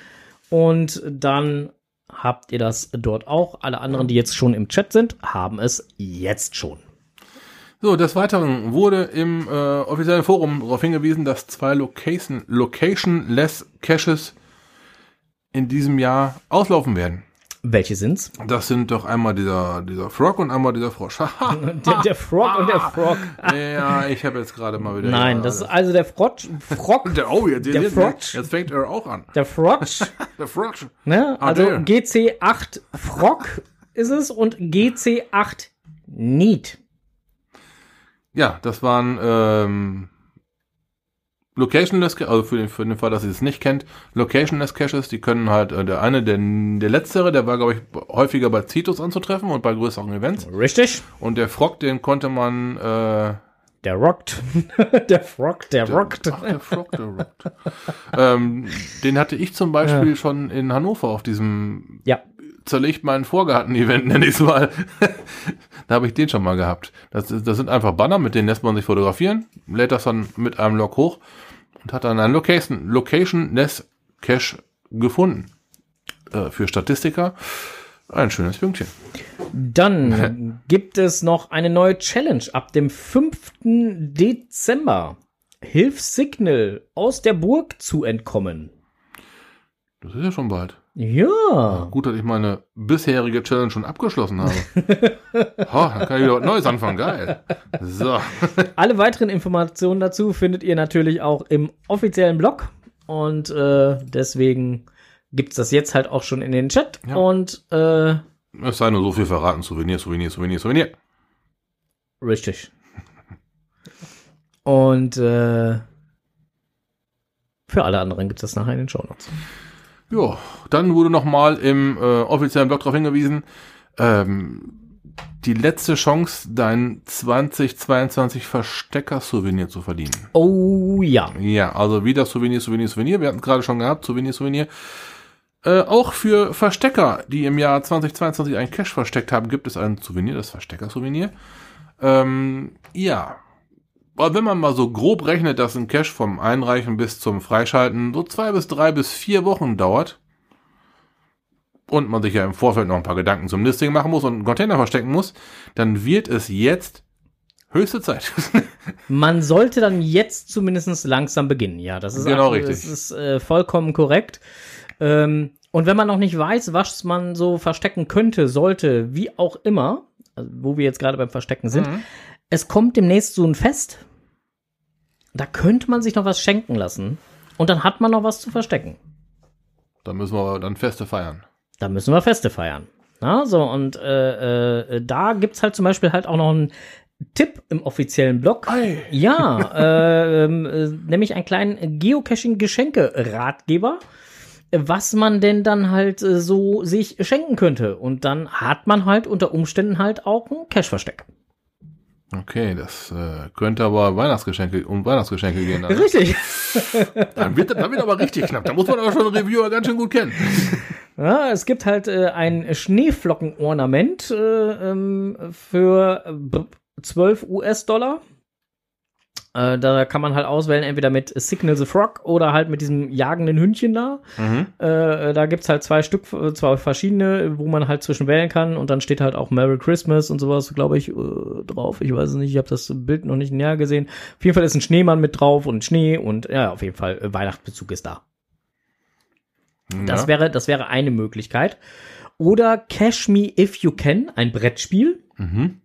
A: Und dann habt ihr das dort auch. Alle anderen, die jetzt schon im Chat sind, haben es jetzt schon.
B: So, des Weiteren wurde im äh, offiziellen Forum darauf hingewiesen, dass zwei Location, Location-less Caches in diesem Jahr auslaufen werden.
A: Welche sind's?
B: Das sind doch einmal dieser, dieser Frog und einmal dieser Frosch. [laughs]
A: Der, der Frog und der Frog.
B: ja, ich habe jetzt gerade mal wieder.
A: Nein, das ist also der Frog. Frog.
B: Der, oh, jetzt,
A: der
B: jetzt,
A: Frog.
B: jetzt fängt er auch an.
A: Der Frog. [laughs]
B: Der Frosch.
A: Ne?
B: Ah,
A: Also
B: der.
A: GC8 Frog ist es und GC8 Neat.
B: Ja, das waren ähm, Locationless, also für den, für den Fall, dass ihr es nicht kennt, Locationless Caches, die können halt, äh, der eine, der, der letztere, der war, glaube ich, häufiger bei Citos anzutreffen und bei größeren Events.
A: Richtig.
B: Und der Frog, den konnte man, äh,
A: Der rockt. [laughs] der Frog, der rockt.
B: ach, der Frog, der rockt. ähm, den hatte ich zum Beispiel schon in Hannover auf diesem
A: Ja.
B: zerlegt meinen Vorgarten-Event, nenne ich es mal. [laughs] da habe ich den schon mal gehabt. Das, das sind einfach Banner, mit denen lässt man sich fotografieren, lädt das dann mit einem Log hoch und hat dann ein Location, Location-less Cache gefunden. Äh, für Statistiker ein schönes Pünktchen.
A: Dann [laughs] gibt es noch eine neue Challenge ab dem 5. Dezember. Hilf Signal aus der Burg zu entkommen.
B: Das ist ja schon bald.
A: Ja.
B: Gut, dass ich meine bisherige Challenge schon abgeschlossen habe. [laughs] ha, dann kann ich wieder was Neues anfangen. Geil. So. [laughs]
A: Alle weiteren Informationen dazu findet ihr natürlich auch im offiziellen Blog. Und äh, deswegen gibt's das jetzt halt auch schon in den Chat.
B: Ja.
A: Und äh,
B: Es sei nur so viel verraten. Souvenir, Souvenir, Souvenir, Souvenir.
A: richtig. Und äh, für alle anderen gibt's das nachher in den Show Notes.
B: Ja, dann wurde nochmal im äh, offiziellen Blog darauf hingewiesen, ähm, die letzte Chance, dein 2022 Verstecker-Souvenir zu verdienen.
A: Oh ja.
B: Ja, also wieder Souvenir, Souvenir, Souvenir. Wir hatten es gerade schon gehabt, Souvenir, Souvenir. Äh, auch für Verstecker, die im Jahr 2022 einen Cash versteckt haben, gibt es ein Souvenir, das Verstecker-Souvenir. Ähm, ja. Wenn man mal so grob rechnet, dass ein Cache vom Einreichen bis zum Freischalten so zwei bis drei bis vier Wochen dauert und man sich ja im Vorfeld noch ein paar Gedanken zum Listing machen muss und einen Container verstecken muss, dann wird es jetzt höchste Zeit. [laughs]
A: Man sollte dann jetzt zumindest langsam beginnen. Ja, das ist
B: Genau richtig.
A: Das ist äh, vollkommen korrekt. Ähm, und wenn man noch nicht weiß, was man so verstecken könnte, sollte, wie auch immer, also wo wir jetzt gerade beim Verstecken sind,
B: Mhm.
A: Es kommt demnächst so ein Fest. Da könnte man sich noch was schenken lassen. Und dann hat man noch was zu verstecken.
B: da müssen wir dann Feste feiern.
A: Da müssen wir Feste feiern. Na, so, und äh, äh, da gibt's halt zum Beispiel halt auch noch einen Tipp im offiziellen Blog. Ja, äh, ähm, äh, nämlich einen kleinen Geocaching-Geschenke-Ratgeber, was man denn dann halt äh, so sich schenken könnte. Und dann hat man halt unter Umständen halt auch ein Cache-Versteck.
B: Okay, das äh, könnte aber Weihnachtsgeschenke um Weihnachtsgeschenke gehen. Dann,
A: Richtig. [laughs]
B: dann, wird, dann wird aber richtig knapp. Da muss man aber schon einen Reviewer ganz schön gut kennen. [laughs]
A: Ja, es gibt halt äh, ein Schneeflockenornament äh, ähm, für äh, 12 US-Dollar. Äh, da kann man halt auswählen, entweder mit Signal the Frog oder halt mit diesem jagenden Hündchen da.
B: Mhm.
A: Äh, da gibt's halt zwei Stück, äh, zwei verschiedene, wo man halt zwischen wählen kann. Und dann steht halt auch Merry Christmas und sowas, glaube ich, äh, drauf. Ich weiß es nicht, ich habe das Bild noch nicht näher gesehen. Auf jeden Fall ist ein Schneemann mit drauf und Schnee und ja, auf jeden Fall äh, Weihnachtsbezug ist da. Das
B: ja.
A: wäre, das wäre eine Möglichkeit. Oder Cash Me If You Can, ein Brettspiel.
B: Mhm.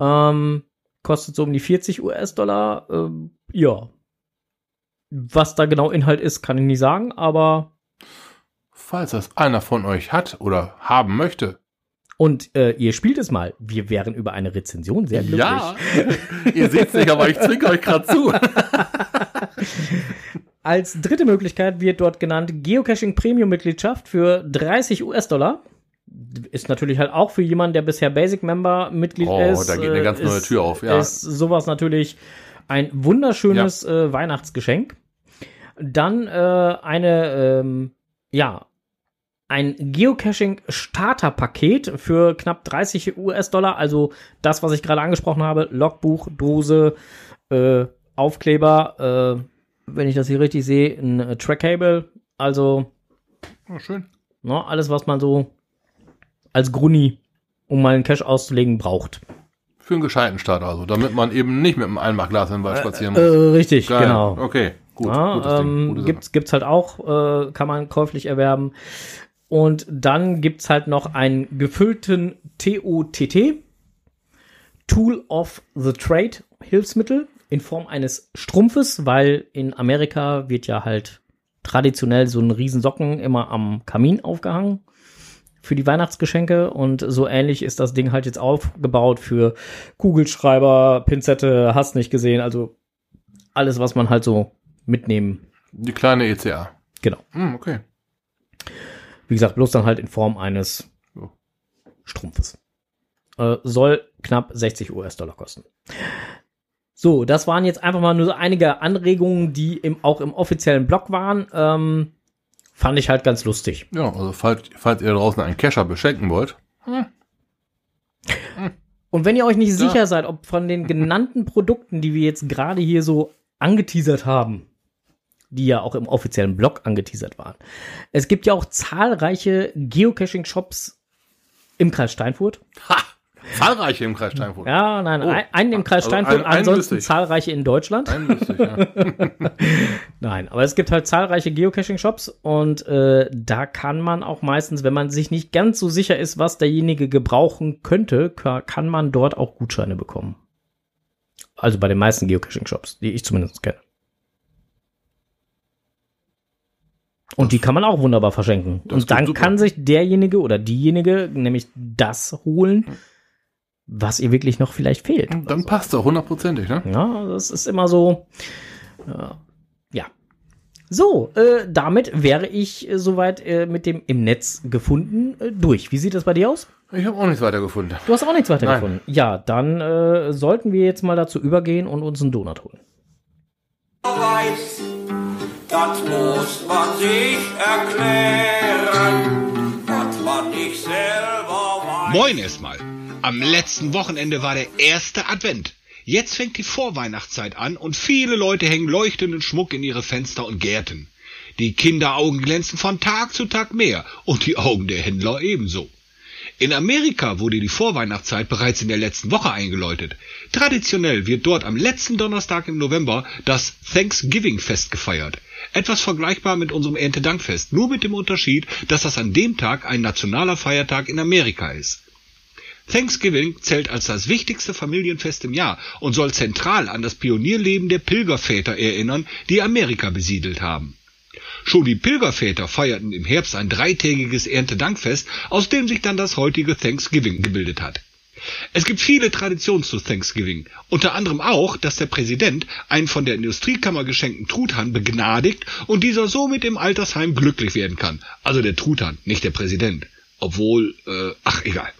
A: Ähm, kostet so um die 40 US-Dollar. Ähm, ja. Was da genau Inhalt ist, kann ich nicht sagen, aber
B: Falls das einer von euch hat oder haben möchte.
A: und äh, ihr spielt es mal. Wir wären über eine Rezension sehr glücklich.
B: Ja, [laughs] ihr seht nicht, aber ich zwinke euch gerade zu. [laughs]
A: als dritte Möglichkeit wird dort genannt Geocaching Premium Mitgliedschaft für 30 US-Dollar. Ist natürlich halt auch für jemanden, der bisher Basic Member Mitglied
B: Oh,
A: ist.
B: da geht eine
A: äh,
B: ganz neue
A: ist,
B: Tür auf, ja.
A: Ist sowas natürlich ein wunderschönes äh, Weihnachtsgeschenk. Dann äh, eine, ähm, ja, ein Geocaching Starter-Paket für knapp 30 US-Dollar. Also das, was ich gerade angesprochen habe: Logbuch, Dose, äh, Aufkleber, äh, wenn ich das hier richtig sehe, ein äh, Trackable. Also
B: Oh, schön.
A: ne, alles, was man so als Gruni, um mal einen Cache auszulegen, braucht.
B: Für einen gescheiten Start also, damit man eben nicht mit einem Einmachglas im Wald spazieren
A: Äh,
B: muss.
A: richtig,
B: Geil.
A: genau.
B: Okay, gut.
A: Ja,
B: gutes Ding,
A: ähm, gibt's, gibt's halt auch, äh, kann man käuflich erwerben. Und dann gibt's halt noch einen gefüllten TOTT, Tool of the Trade Hilfsmittel in Form eines Strumpfes, weil in Amerika wird ja halt traditionell so ein Riesensocken immer am Kamin aufgehangen für die Weihnachtsgeschenke und so ähnlich ist das Ding halt jetzt aufgebaut für Kugelschreiber, Pinzette, hast nicht gesehen, also alles, was man halt so mitnehmen.
B: Die kleine ECA.
A: Genau.
B: Hm, okay.
A: Wie gesagt, bloß dann halt in Form eines. Strumpfes. Äh, soll knapp 60 US-Dollar kosten. So, das waren jetzt einfach mal nur so einige Anregungen, die im, auch im offiziellen Blog waren. Ähm, fand ich halt ganz lustig.
B: Ja, also falls, falls ihr draußen einen Kescher beschenken wollt,
A: Und wenn ihr euch nicht
B: Ja.
A: sicher seid, ob von den genannten Produkten, die wir jetzt gerade hier so angeteasert haben, die ja auch im offiziellen Blog angeteasert waren, es gibt ja auch zahlreiche Geocaching-Shops im Kreis Steinfurt.
B: ha, zahlreiche im Kreis Steinfurt.
A: Ja, nein,
B: Oh.
A: ein, einen im Kreis
B: Also
A: Steinfurt,
B: ein- einen
A: ansonsten
B: ich.
A: zahlreiche in Deutschland.
B: Wüsste ich, ja. [laughs]
A: Nein, aber es gibt halt zahlreiche Geocaching-Shops und äh, da kann man auch meistens, wenn man sich nicht ganz so sicher ist, was derjenige gebrauchen könnte, ka- kann man dort auch Gutscheine bekommen. Also bei den meisten Geocaching-Shops, die ich zumindest kenne. Und die kann man auch wunderbar verschenken.
B: Das
A: Und dann kann sich derjenige oder diejenige nämlich das holen, was ihr wirklich noch vielleicht fehlt.
B: Dann passt er hundertprozentig, ne?
A: Ja, das ist immer so. Äh, ja. So, äh, damit wäre ich äh, soweit äh, mit dem im Netz gefunden äh, durch. Wie sieht das bei dir aus?
B: Ich habe auch nichts weiter gefunden.
A: Du hast auch nichts weiter
B: Nein.
A: gefunden. Ja, dann äh, sollten wir jetzt mal dazu übergehen und uns einen Donut holen.
D: weiß, das muss man sich erklären, was man nicht selber weiß.
E: Moin erstmal. Am letzten Wochenende war der erste Advent. Jetzt fängt die Vorweihnachtszeit an und viele Leute hängen leuchtenden Schmuck in ihre Fenster und Gärten. Die Kinderaugen glänzen von Tag zu Tag mehr und die Augen der Händler ebenso. In Amerika wurde die Vorweihnachtszeit bereits in der letzten Woche eingeläutet. Traditionell wird dort am letzten Donnerstag im November das Thanksgiving-Fest gefeiert. Etwas vergleichbar mit unserem Erntedankfest, nur mit dem Unterschied, dass das an dem Tag ein nationaler Feiertag in Amerika ist. Thanksgiving zählt als das wichtigste Familienfest im Jahr und soll zentral an das Pionierleben der Pilgerväter erinnern, die Amerika besiedelt haben. Schon die Pilgerväter feierten im Herbst ein dreitägiges Erntedankfest, aus dem sich dann das heutige Thanksgiving gebildet hat. Es gibt viele Traditionen zu Thanksgiving, unter anderem auch, dass der Präsident einen von der Industriekammer geschenkten Truthahn begnadigt und dieser somit im Altersheim glücklich werden kann. Also der Truthahn, nicht der Präsident. Obwohl, äh, ach egal.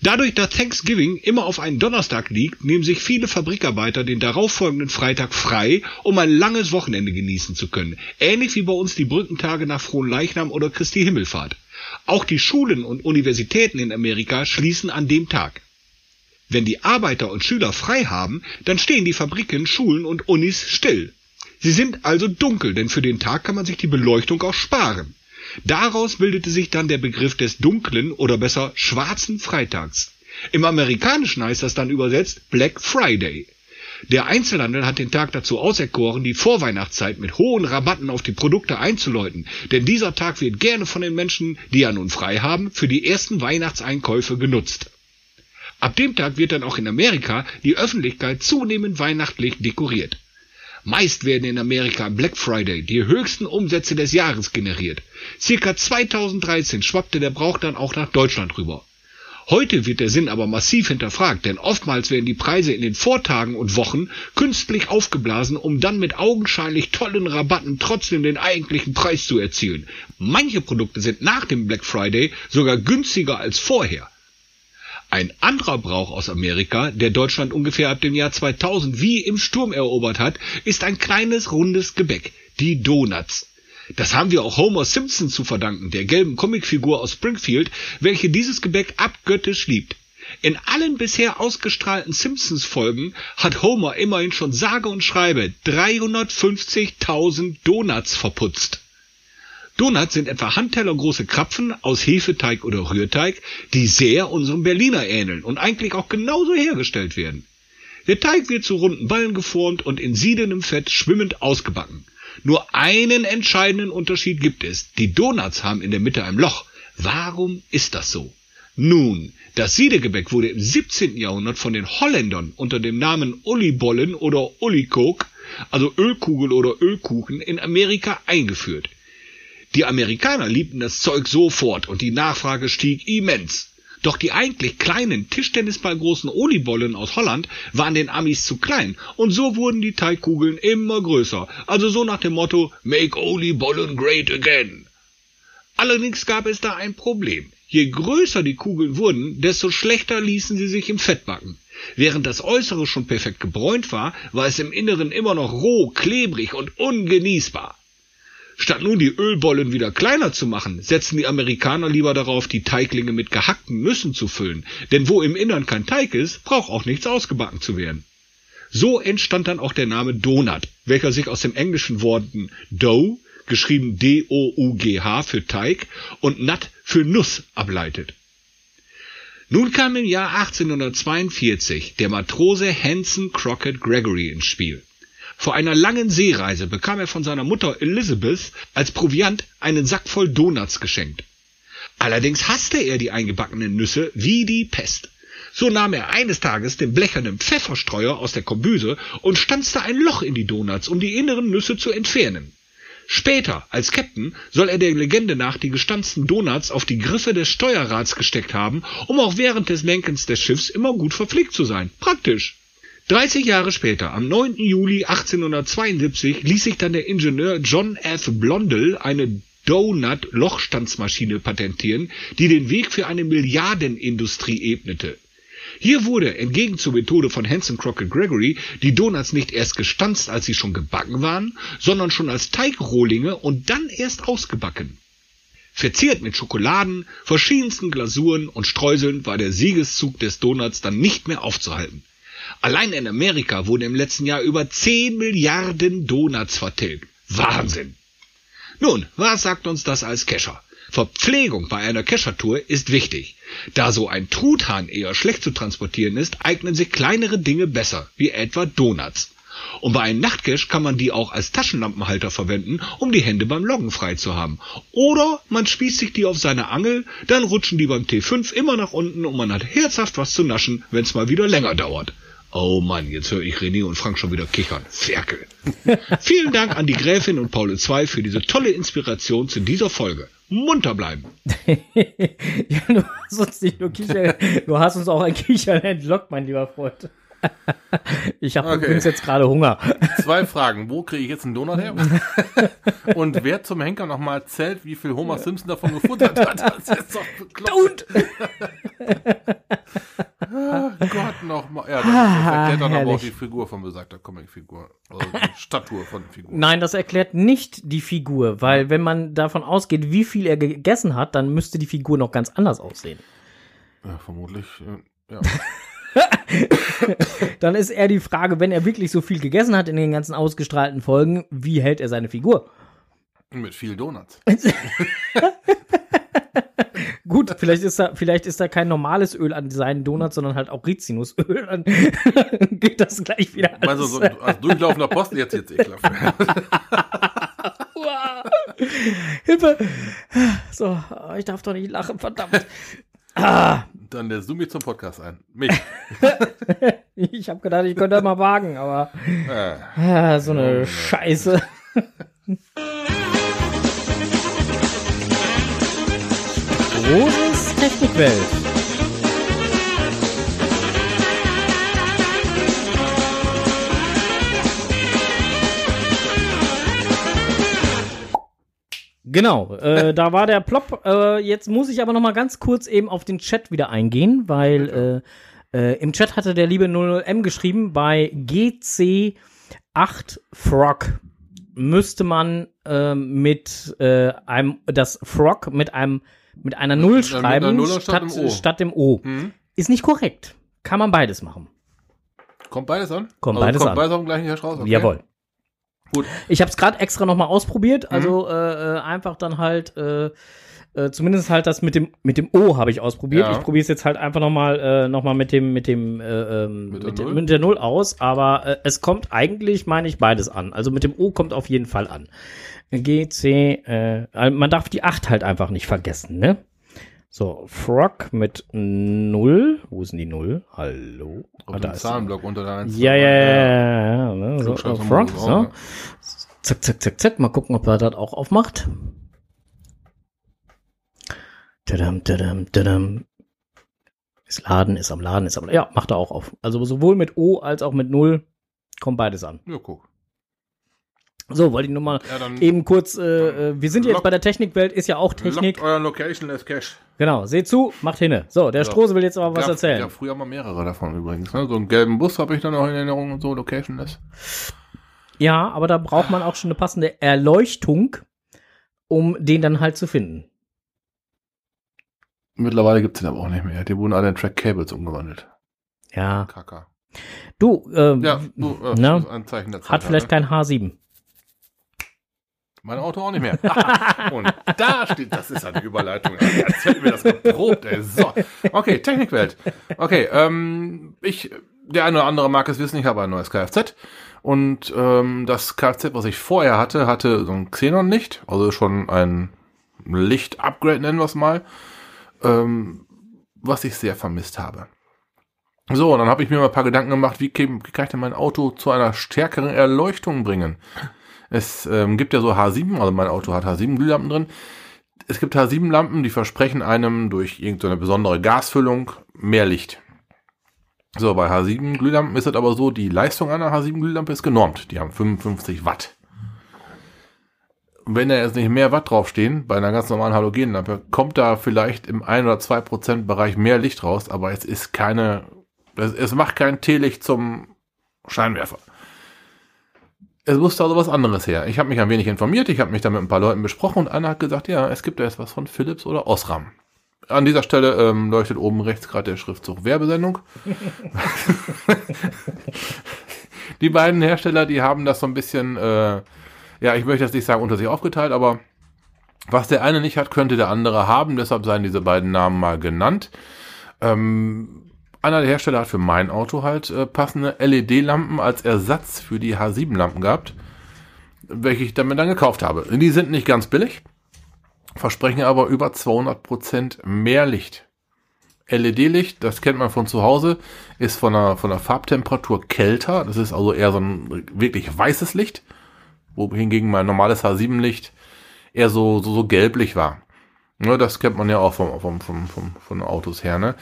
E: Dadurch, dass Thanksgiving immer auf einen Donnerstag liegt, nehmen sich viele Fabrikarbeiter den darauffolgenden Freitag frei, um ein langes Wochenende genießen zu können. Ähnlich wie bei uns die Brückentage nach Frohenleichnam oder Christi Himmelfahrt. Auch die Schulen und Universitäten in Amerika schließen an dem Tag. Wenn die Arbeiter und Schüler frei haben, dann stehen die Fabriken, Schulen und Unis still. Sie sind also dunkel, denn für den Tag kann man sich die Beleuchtung auch sparen. Daraus bildete sich dann der Begriff des dunklen oder besser schwarzen Freitags. Im Amerikanischen heißt das dann übersetzt Black Friday. Der Einzelhandel hat den Tag dazu auserkoren, die Vorweihnachtszeit mit hohen Rabatten auf die Produkte einzuläuten, denn dieser Tag wird gerne von den Menschen, die ja nun frei haben, für die ersten Weihnachtseinkäufe genutzt. Ab dem Tag wird dann auch in Amerika die Öffentlichkeit zunehmend weihnachtlich dekoriert. Meist werden in Amerika am Black Friday die höchsten Umsätze des Jahres generiert. Circa 2013 schwappte der Brauch dann auch nach Deutschland rüber. Heute wird der Sinn aber massiv hinterfragt, denn oftmals werden die Preise in den Vortagen und Wochen künstlich aufgeblasen, um dann mit augenscheinlich tollen Rabatten trotzdem den eigentlichen Preis zu erzielen. Manche Produkte sind nach dem Black Friday sogar günstiger als vorher. Ein anderer Brauch aus Amerika, der Deutschland ungefähr ab dem Jahr 2000 wie im Sturm erobert hat, ist ein kleines rundes Gebäck, die Donuts. Das haben wir auch Homer Simpson zu verdanken, der gelben Comicfigur aus Springfield, welche dieses Gebäck abgöttisch liebt. In allen bisher ausgestrahlten Simpsons-Folgen hat Homer immerhin schon sage und schreibe 350.000 Donuts verputzt. Donuts sind etwa handtellergroße Krapfen aus Hefeteig oder Rührteig, die sehr unserem Berliner ähneln und eigentlich auch genauso hergestellt werden. Der Teig wird zu runden Ballen geformt und in siedendem Fett schwimmend ausgebacken. Nur einen entscheidenden Unterschied gibt es. Die Donuts haben in der Mitte ein Loch. Warum ist das so? Nun, das Siedegebäck wurde im 17. Jahrhundert von den Holländern unter dem Namen Ullibollen oder Ullikok, also Ölkugel oder Ölkuchen, in Amerika eingeführt. Die Amerikaner liebten das Zeug sofort und die Nachfrage stieg immens. Doch die eigentlich kleinen Tischtennisballgroßen Olibollen aus Holland waren den Amis zu klein und so wurden die Teigkugeln immer größer. Also so nach dem Motto Make Olibollen great again. Allerdings gab es da ein Problem. Je größer die Kugeln wurden, desto schlechter ließen sie sich im Fett backen. Während das Äußere schon perfekt gebräunt war, war es im Inneren immer noch roh, klebrig und ungenießbar. Statt nun die Ölbollen wieder kleiner zu machen, setzen die Amerikaner lieber darauf, die Teiglinge mit gehackten Nüssen zu füllen, denn wo im Innern kein Teig ist, braucht auch nichts ausgebacken zu werden. So entstand dann auch der Name Donut, welcher sich aus dem englischen Worten Dough, geschrieben D-O-U-G-H für Teig, und Nut für Nuss ableitet. Nun kam im Jahr 1842 der Matrose Hanson Crockett Gregory ins Spiel. Vor einer langen Seereise bekam er von seiner Mutter Elizabeth als Proviant einen Sack voll Donuts geschenkt. Allerdings hasste er die eingebackenen Nüsse wie die Pest. So nahm er eines Tages den blechernen Pfefferstreuer aus der Kombüse und stanzte ein Loch in die Donuts, um die inneren Nüsse zu entfernen. Später, als Captain, soll er der Legende nach die gestanzten Donuts auf die Griffe des Steuerrads gesteckt haben, um auch während des Lenkens des Schiffs immer gut verpflegt zu sein. Praktisch. 30 Jahre später, am 9. Juli 1872, ließ sich dann der Ingenieur John F. Blondel eine Donut-Lochstandsmaschine patentieren, die den Weg für eine Milliardenindustrie ebnete. Hier wurde, entgegen zur Methode von Hanson Crockett Gregory, die Donuts nicht erst gestanzt, als sie schon gebacken waren, sondern schon als Teigrohlinge und dann erst ausgebacken. Verziert mit Schokoladen, verschiedensten Glasuren und Streuseln war der Siegeszug des Donuts dann nicht mehr aufzuhalten. Allein in Amerika wurden im letzten Jahr über 10 Milliarden Donuts vertilgt. Wahnsinn! Nun, was sagt uns das als Kescher? Verpflegung bei einer Keschertour ist wichtig. Da so ein Truthahn eher schlecht zu transportieren ist, eignen sich kleinere Dinge besser, wie etwa Donuts. Und bei einem Nachtcash kann man die auch als Taschenlampenhalter verwenden, um die Hände beim Loggen frei zu haben. Oder man spießt sich die auf seine Angel, dann rutschen die beim T5 immer nach unten und man hat herzhaft was zu naschen, wenn es mal wieder länger dauert. Oh Mann, jetzt höre ich René und Frank schon wieder kichern. Ferkel. [laughs] Vielen Dank an die Gräfin und Paul II für diese tolle Inspiration zu dieser Folge. Munter bleiben. [laughs]
A: ja, du hast uns nicht nur Kichern, du hast uns auch ein Kichern entlockt, mein lieber Freund. [laughs] Ich habe
B: Okay.
A: übrigens jetzt gerade Hunger. [laughs]
B: Zwei Fragen. Wo kriege ich jetzt einen Donut her? [laughs] Und wer zum Henker nochmal zählt, wie viel Homer Simpson davon gefuttert hat? Das ist doch bekloppt. Ah, Gott nochmal. Ja, das, das erklärt dann aber auch die Figur von besagter Comicfigur. Also die Statur von Figur.
A: Nein, das erklärt nicht die Figur, weil wenn man davon ausgeht, wie viel er gegessen hat, dann müsste die Figur noch ganz anders aussehen.
B: Ja, vermutlich. äh, Ja. [laughs]
A: Dann ist eher die Frage, wenn er wirklich so viel gegessen hat in den ganzen ausgestrahlten Folgen, wie hält er seine Figur?
B: Mit viel Donuts. [laughs]
A: Gut, vielleicht ist da, vielleicht ist da kein normales Öl an seinen Donuts, sondern halt auch Rizinusöl. Dann [laughs] geht das gleich wieder alles.
B: Also so als durchlaufender Posten jetzt jetzt ekelhaft.
A: Hilfe! So, ich darf doch nicht lachen, verdammt. Ah,
B: Dann der Zoom zum Podcast ein. Mich. [laughs]
A: ich habe gedacht, ich könnte das mal wagen, aber
B: Äh,
A: ah, so eine Scheiße. Großes Technikwelt. Genau, äh, da war der Plop. Äh, jetzt muss ich aber noch mal ganz kurz eben auf den Chat wieder eingehen, weil äh, äh, im Chat hatte der liebe 00M geschrieben, bei GC8 Frog müsste man äh, mit äh, einem das Frog mit einem mit einer Null
B: Mit einer
A: schreiben
B: Null statt
A: statt,
B: dem O.
A: statt dem O.
B: Mhm.
A: Ist nicht korrekt. Kann man beides machen.
B: Kommt beides an?
A: Kommt
B: also
A: beides
B: kommt
A: an.
B: beides auf den gleichen Hirsch raus? Okay.
A: Jawohl.
B: Gut.
A: Ich habe es gerade extra noch mal
B: Mhm.
A: ausprobiert, also äh, äh, einfach dann halt äh, äh, zumindest halt das mit dem mit dem O habe ich ausprobiert.
B: Ja.
A: Ich probiere es jetzt halt einfach noch mal äh, noch mal mit dem mit dem äh, ähm,
B: Mit
A: mit,
B: der Null?
A: mit der Null aus, aber äh, es kommt eigentlich meine ich beides an. Also mit dem O kommt auf jeden Fall an. G C äh, also man darf die 8 halt einfach nicht vergessen, ne? So, Frog mit Null. Wo ist denn die Null? Hallo?
B: Auf
A: Ah, da ist sie.
B: Zahnblock unter der 1.
A: Ja, ja, ja, ne? So,
B: Klugscheißer
A: Frog,
B: Modus auch,
A: so.
B: ne?
A: Zack, zack, zack, zack. Mal gucken, ob er das auch aufmacht. Tadam, tadam, tadam. Ist Laden, ist am Laden, ist am Ja, macht er auch auf. Also sowohl mit O als auch mit Null kommt beides an.
B: Ja, guck.
A: So, wollte ich nur mal
B: Ja, dann
A: eben kurz, äh, äh, wir sind jetzt
B: Lock-
A: bei der Technikwelt, ist ja auch Technik.
B: lockt euren Location as Cash.
A: Genau, seht zu, macht hinne. So, der
B: So.
A: Strose will jetzt aber was
B: ja,
A: erzählen.
B: Ja, früher mal mehrere davon übrigens. Ne? So einen gelben Bus habe ich dann noch in Erinnerung und so, Locationless.
A: Ja, aber da braucht man auch schon eine passende Erleuchtung, um den dann halt zu finden.
B: Mittlerweile gibt's den aber auch nicht mehr. Die wurden alle in Track Cables umgewandelt.
A: Ja.
B: Kaka.
A: Du, ähm,
B: Ja, du, äh,
A: Na?
B: ist ein Zeichen der Zeit.
A: hat vielleicht
B: ne?
A: kein H7.
B: Mein Auto auch nicht mehr. [laughs] und da steht, das ist eine Überleitung. Als hätten wir das geprobt, ey. So. Okay, Technikwelt. Okay, ähm, ich, der eine oder andere mag es wissen, ich habe ein neues Kfz. Und ähm, das Kfz, was ich vorher hatte, hatte so ein Xenon-Licht, also schon ein Licht-Upgrade, nennen wir es mal, ähm, was ich sehr vermisst habe. So, dann habe ich mir mal ein paar Gedanken gemacht, wie kann ich denn mein Auto zu einer stärkeren Erleuchtung bringen? Es ähm, gibt ja so H7, also mein Auto hat H7-Glühlampen drin. Es gibt H7-Lampen, die versprechen einem durch irgendeine besondere Gasfüllung mehr Licht. So, bei H7-Glühlampen ist es aber so, die Leistung einer H7-Glühlampe ist genormt. Die haben 55 Watt. Wenn da jetzt nicht mehr Watt draufstehen, bei einer ganz normalen Halogenlampe, kommt da vielleicht im 1 oder 2 Prozent Bereich mehr Licht raus, aber es ist keine, es, es macht kein Teelicht zum Scheinwerfer es musste also was anderes her. Ich habe mich ein wenig informiert, ich habe mich da mit ein paar Leuten besprochen und einer hat gesagt, ja, es gibt da jetzt was von Philips oder Osram. An dieser Stelle ähm, leuchtet oben rechts gerade der Schriftzug Werbesendung. [laughs] die beiden Hersteller, die haben das so ein bisschen, äh, ja, ich möchte jetzt nicht sagen unter sich aufgeteilt, aber was der eine nicht hat, könnte der andere haben. Deshalb seien diese beiden Namen mal genannt. Ähm, einer der Hersteller hat für mein Auto halt äh, passende LED-Lampen als Ersatz für die H7-Lampen gehabt, welche ich damit dann gekauft habe. Die sind nicht ganz billig, versprechen aber über 200% mehr Licht. LED-Licht, das kennt man von zu Hause, ist von der, von der Farbtemperatur kälter. Das ist also eher so ein wirklich weißes Licht, wohingegen mein normales H7-Licht eher so, so, so gelblich war. Ne, das kennt man ja auch vom, vom, vom, vom, von Autos her, ne?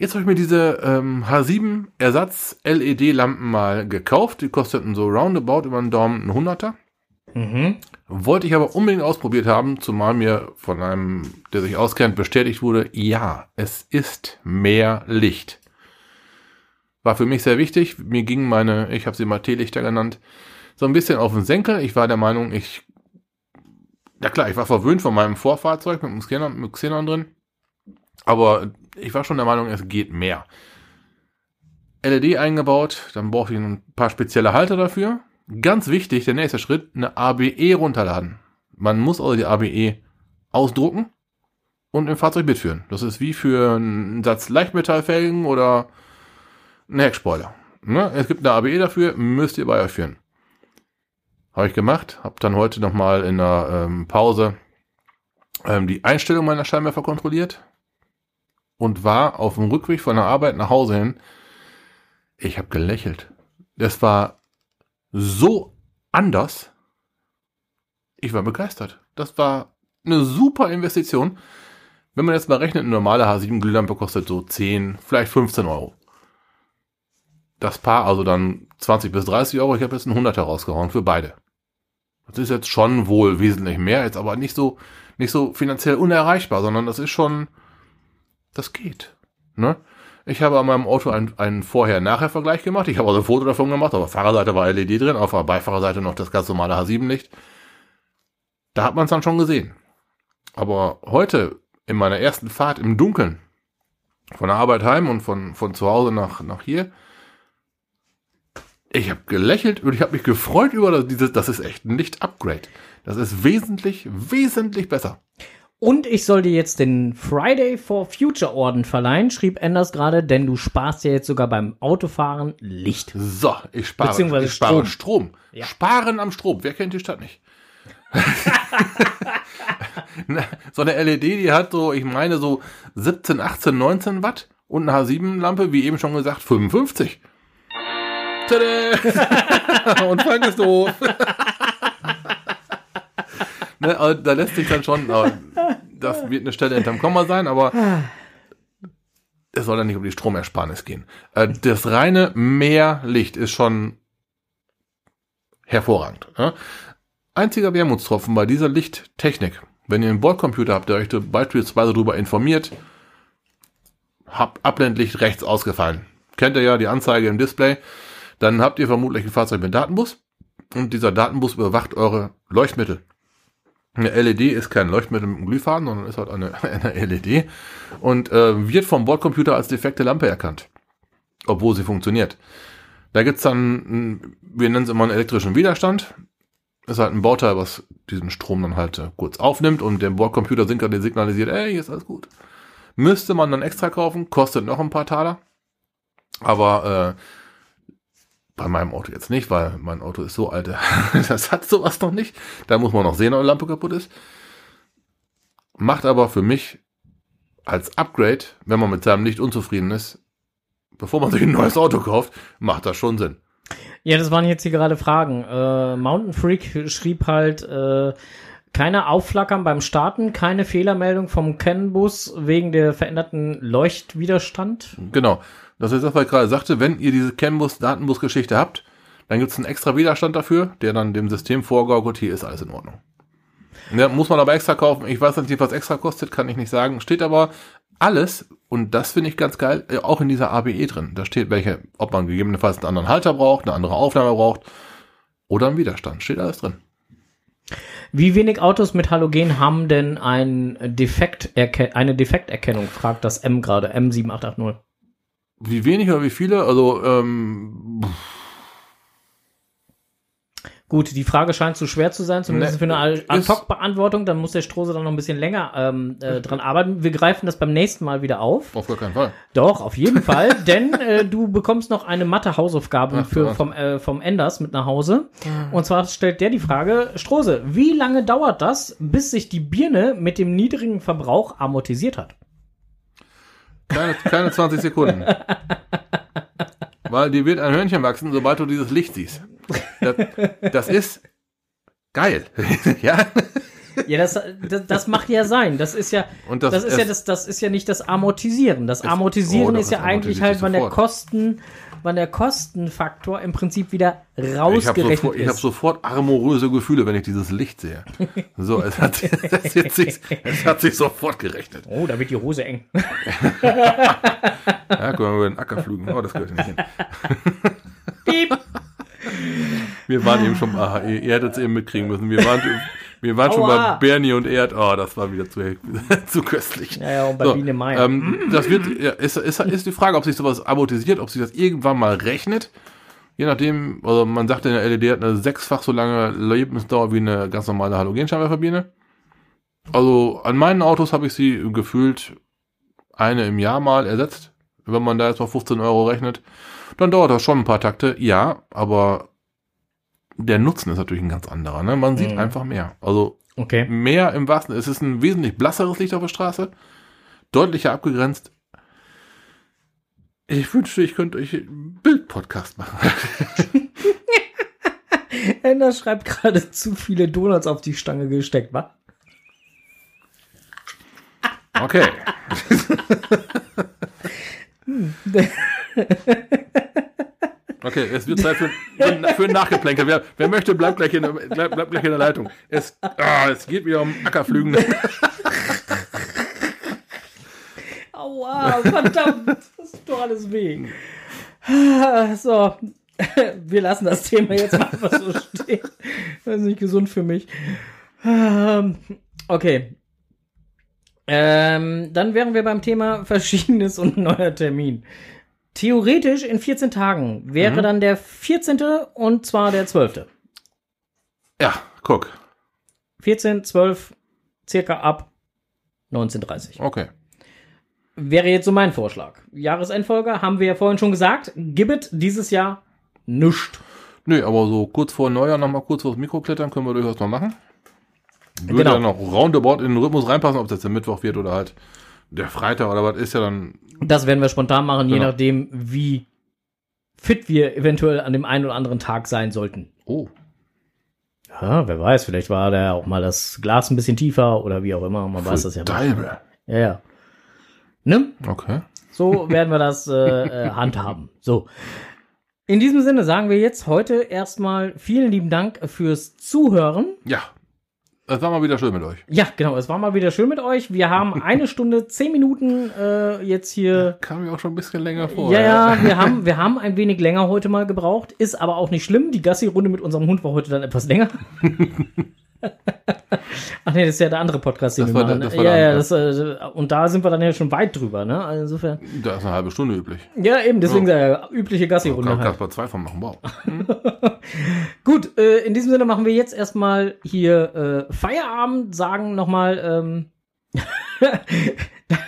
B: Jetzt habe ich mir diese ähm, H7 Ersatz LED-Lampen mal gekauft. Die kosteten so roundabout über den Daumen ein Hunderter.
A: Mhm.
B: Wollte ich aber unbedingt ausprobiert haben, zumal mir von einem, der sich auskennt, bestätigt wurde, ja, es ist mehr Licht. War für mich sehr wichtig. Mir gingen meine, ich habe sie mal Teelichter genannt, so ein bisschen auf den Senkel. Ich war der Meinung, ich, ja klar, ich war verwöhnt von meinem Vorfahrzeug mit dem Xenon, mit Xenon drin. Aber ich war schon der Meinung, es geht mehr. LED eingebaut, dann brauchte ich ein paar spezielle Halter dafür. Ganz wichtig, der nächste Schritt, eine ABE runterladen. Man muss also die ABE ausdrucken und im Fahrzeug mitführen. Das ist wie für einen Satz Leichtmetallfelgen oder einen Heckspoiler. Ne? Es gibt eine ABE dafür, müsst ihr bei euch führen. Habe ich gemacht, habe dann heute nochmal in der ähm, Pause ähm, die Einstellung meiner Scheinwerfer kontrolliert und war auf dem Rückweg von der Arbeit nach Hause hin. Ich habe gelächelt. Das war so anders. Ich war begeistert. Das war eine super Investition. Wenn man jetzt mal rechnet, eine normale H7 Glühlampe kostet so 10, vielleicht 15 Euro. Das Paar, also dann 20 bis 30 Euro. Ich habe jetzt einen 100er rausgehauen für beide. Das ist jetzt schon wohl wesentlich mehr, jetzt aber nicht so, nicht so finanziell unerreichbar, sondern das ist schon, das geht. Ne? Ich habe an meinem Auto einen, einen Vorher-Nachher-Vergleich gemacht. Ich habe also ein Foto davon gemacht, auf der Fahrerseite war LED drin, auf der Beifahrerseite noch das ganz normale H7-Licht. Da hat man es dann schon gesehen. Aber heute, in meiner ersten Fahrt im Dunkeln, von der Arbeit heim und von, von zu Hause nach, nach hier, ich habe gelächelt und ich habe mich gefreut über dieses, das ist echt ein Licht-Upgrade. Das ist wesentlich, wesentlich besser.
A: Und ich soll dir jetzt den Friday for Future Orden verleihen, schrieb Anders gerade, denn du sparst ja jetzt sogar beim Autofahren Licht.
B: So, ich spare,
A: Beziehungsweise
B: ich spare
A: Strom.
B: Strom.
A: Ja.
B: Sparen am Strom. Wer kennt die Stadt nicht? [laughs] So eine LED, die hat so, ich meine, so 17, 18, 19 Watt und eine H7-Lampe, wie eben schon gesagt, 55. Tada! [laughs] und Frank ist doof. [laughs] ne, also da lässt sich dann schon, das wird eine Stelle hinterm Komma sein, aber es soll ja nicht um die Stromersparnis gehen. Äh, das reine Mehrlicht ist schon hervorragend. Ne? Einziger Wermutstropfen bei dieser Lichttechnik, wenn ihr einen Bordcomputer habt, der euch beispielsweise darüber informiert, habt Abblendlicht rechts ausgefallen. Kennt ihr ja die Anzeige im Display. Dann habt ihr vermutlich ein Fahrzeug mit Datenbus und dieser Datenbus überwacht eure Leuchtmittel. Eine LED ist kein Leuchtmittel mit einem Glühfaden, sondern ist halt eine, [laughs] eine LED und äh, wird vom Bordcomputer als defekte Lampe erkannt, obwohl sie funktioniert. Da gibt's dann, wir nennen es immer einen elektrischen Widerstand. Ist halt ein Bauteil, was diesen Strom dann halt äh, kurz aufnimmt und der Bordcomputer signal- signalisiert, ey, hier ist alles gut. Müsste man dann extra kaufen, kostet noch ein paar Taler. Aber äh, bei meinem Auto jetzt nicht, weil mein Auto ist so alt, [laughs] das hat sowas noch nicht. Da muss man noch sehen, ob die Lampe kaputt ist. Macht aber für mich als Upgrade, wenn man mit seinem Licht unzufrieden ist, bevor man sich ein neues Auto kauft, macht das schon Sinn.
A: Ja, das waren jetzt hier gerade Fragen. Äh, Mountain Freak schrieb halt, äh, keine Aufflackern beim Starten, keine Fehlermeldung vom CAN-Bus wegen der veränderten Leuchtwiderstand.
B: Genau. Das ist das, was ich gerade sagte. Wenn ihr diese CAN-Bus-Datenbus-Geschichte habt, dann gibt es einen extra Widerstand dafür, der dann dem System vorgaukelt, hier ist alles in Ordnung. Ja, muss man aber extra kaufen. Ich weiß nicht, was extra kostet, kann ich nicht sagen. Steht aber alles, und das finde ich ganz geil, äh, auch in dieser ABE drin. Da steht, welche, ob man gegebenenfalls einen anderen Halter braucht, eine andere Aufnahme braucht oder einen Widerstand. Steht alles drin.
A: Wie wenig Autos mit Halogen haben denn ein Defekt eine Defekterkennung? Fragt das M gerade, M7880.
B: Wie wenig oder wie viele? Also, ähm,
A: Gut, die Frage scheint zu schwer zu sein, zumindest
B: Ne,
A: für eine Ad-Hoc-Beantwortung. Dann muss der Strose dann noch ein bisschen länger ähm, äh, dran arbeiten. Wir greifen das beim nächsten Mal wieder auf.
B: auf gar keinen Fall.
A: Doch, auf jeden [laughs] Fall, denn äh, du bekommst noch eine Mathe-Hausaufgabe
B: Ach,
A: für, vom, äh, vom Enders mit nach Hause. Und zwar stellt der die Frage, Strose, wie lange dauert das, bis sich die Birne mit dem niedrigen Verbrauch amortisiert hat?
B: Keine, keine 20 Sekunden. Weil dir wird ein Hörnchen wachsen, sobald du dieses Licht siehst. Das, das ist geil. [laughs] ja.
A: Ja, das, das, das macht ja sein. Das ist ja,
B: Und
A: das,
B: das-
A: ist ja das, das ist ja nicht das Amortisieren. Das Amortisieren
B: oh, doch,
A: ist ja eigentlich halt, wann der. Kosten, wann der Kostenfaktor im Prinzip wieder
B: Ich habe
A: rausgerechnet
B: ich hab
A: ist.
B: sofort amoröse Gefühle, wenn ich dieses Licht sehe. [laughs] So, es hat, es, hat sich, es hat sich sofort gerechnet.
A: oh, da wird die Hose eng. [laughs]
B: Ja, guck mal, über den Acker flügen. Oh, das gehört nicht hin.
A: Piep.
B: Wir waren eben schon, aha, ihr, ihr hättet es eben mitkriegen müssen. Wir waren, wir waren schon
A: Aua.
B: bei Bernie und Erd. Oh, das war wieder zu, [laughs] zu köstlich.
A: Ja, ja, und bei Biene Meier.
B: Ähm, das wird, ja, ist, ist, ist die Frage, ob sich sowas amortisiert, ob sich das irgendwann mal rechnet. Je nachdem, also man sagt, eine LED hat eine sechsfach so lange Lebensdauer wie eine ganz normale Halogenscheinwerferbirne. Also an meinen Autos habe ich sie gefühlt eine im Jahr mal ersetzt. Wenn man da jetzt mal 15 Euro rechnet, dann dauert das schon ein paar Takte. Ja, aber der Nutzen ist natürlich ein ganz anderer. Ne? Man sieht
A: Mhm.
B: einfach mehr. Also
A: Okay.
B: mehr im wahrsten. Es ist ein wesentlich blasseres Licht auf der Straße, deutlicher abgegrenzt. Ich wünschte, ich könnte euch Bildpodcast machen. [laughs]
A: Ender schreibt gerade zu viele Donuts auf die Stange gesteckt, wa?
B: Okay. [laughs] [laughs] Okay, es wird Zeit für, für, ein Nachgeplänkel. Wer, wer möchte, bleibt gleich, in, bleibt, bleibt gleich in der Leitung. Es, ah, es geht wieder um Ackerflügen. [laughs]
A: Aua, verdammt, das tut doch alles weh. [sighs] So, [laughs] wir lassen das Thema jetzt einfach so stehen. Das ist nicht gesund für mich. Ähm, Okay. Ähm, dann wären wir beim Thema Verschiedenes und neuer Termin. Theoretisch in 14 Tagen wäre dann der 14. und zwar der 12.
B: Ja, guck.
A: 14, 12, circa ab 1930.
B: Okay.
A: Wäre jetzt so mein Vorschlag. Jahresendfolge haben wir ja vorhin schon gesagt. Gibbet dieses Jahr nischt.
B: Nö, aber so kurz vor Neujahr noch mal kurz vors Mikro klettern können wir durchaus mal machen. Würde
A: Genau.
B: dann noch roundabout in den Rhythmus reinpassen, ob das der Mittwoch wird oder halt der Freitag oder was ist ja dann.
A: Das werden wir spontan machen, je
B: Genau.
A: nachdem, wie fit wir eventuell an dem einen oder anderen Tag sein sollten.
B: Oh,
A: Ja, wer weiß, vielleicht war da auch mal das Glas ein bisschen tiefer oder wie auch immer. Man weiß das ja nicht.
B: Deibel.
A: Ja, ja. Ne?
B: Okay.
A: So werden wir das äh, äh, handhaben. So. In diesem Sinne sagen wir jetzt heute erstmal vielen lieben Dank fürs Zuhören.
B: Ja. Das war mal wieder schön mit euch.
A: Ja, genau, es war mal wieder schön mit euch. Wir haben [laughs] eine Stunde, zehn Minuten äh, jetzt hier.
B: Kam mir auch schon ein bisschen länger vor.
A: Ja, ja, wir haben, [laughs] wir haben ein wenig länger heute mal gebraucht. Ist aber auch nicht schlimm. Die Gassi-Runde mit unserem Hund war heute dann etwas länger. [laughs] [laughs] Ach nee, das ist ja der andere Podcast, den
B: Das
A: wir
B: der-
A: machen. ja,
B: der
A: ja,
B: andere.
A: das, äh, und da sind wir dann ja schon weit drüber, ne? Also insofern.
B: Da ist eine halbe Stunde üblich.
A: Ja, eben, deswegen ja. übliche Gassi-Runde
B: Kann
A: halt.
B: Kasper zwei von machen. Wow. [laughs]
A: Gut, äh, in diesem Sinne machen wir jetzt erstmal hier äh, Feierabend, sagen nochmal ähm, [laughs]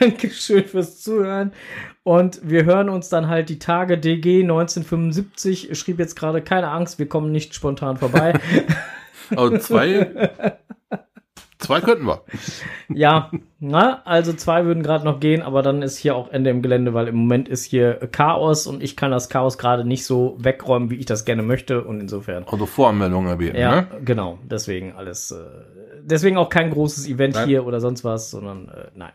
A: Dankeschön fürs Zuhören und wir hören uns dann halt die Tage DG 1975. Schrieb jetzt gerade keine Angst, wir kommen nicht spontan vorbei.
B: Also zwei. zwei könnten wir.
A: ja, na, also zwei würden gerade noch gehen, aber dann ist hier auch Ende im Gelände, weil im Moment ist hier Chaos und ich kann das Chaos gerade nicht so wegräumen, wie ich das gerne möchte und insofern.
B: Also Voranmeldungen erbeten.
A: Ja,
B: Ne?
A: genau. Deswegen alles. Äh, deswegen auch kein großes Event
B: Nein.
A: hier oder sonst was, sondern äh, nein.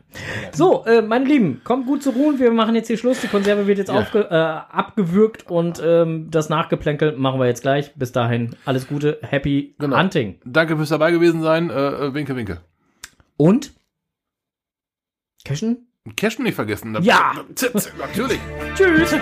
A: So, äh, meine Lieben, kommt gut zur Ruhe. Wir machen jetzt hier Schluss. Die Konserve wird jetzt
B: Ja.
A: aufge, äh, abgewürgt und ähm, das Nachgeplänkel machen wir jetzt gleich. Bis dahin, alles Gute, happy
B: Genau.
A: hunting.
B: Danke fürs dabei gewesen sein. Äh, äh, winke, winke.
A: Und? Cashen?
B: Cashen nicht vergessen.
A: Ja.
B: Natürlich. [laughs]
A: Tschüss!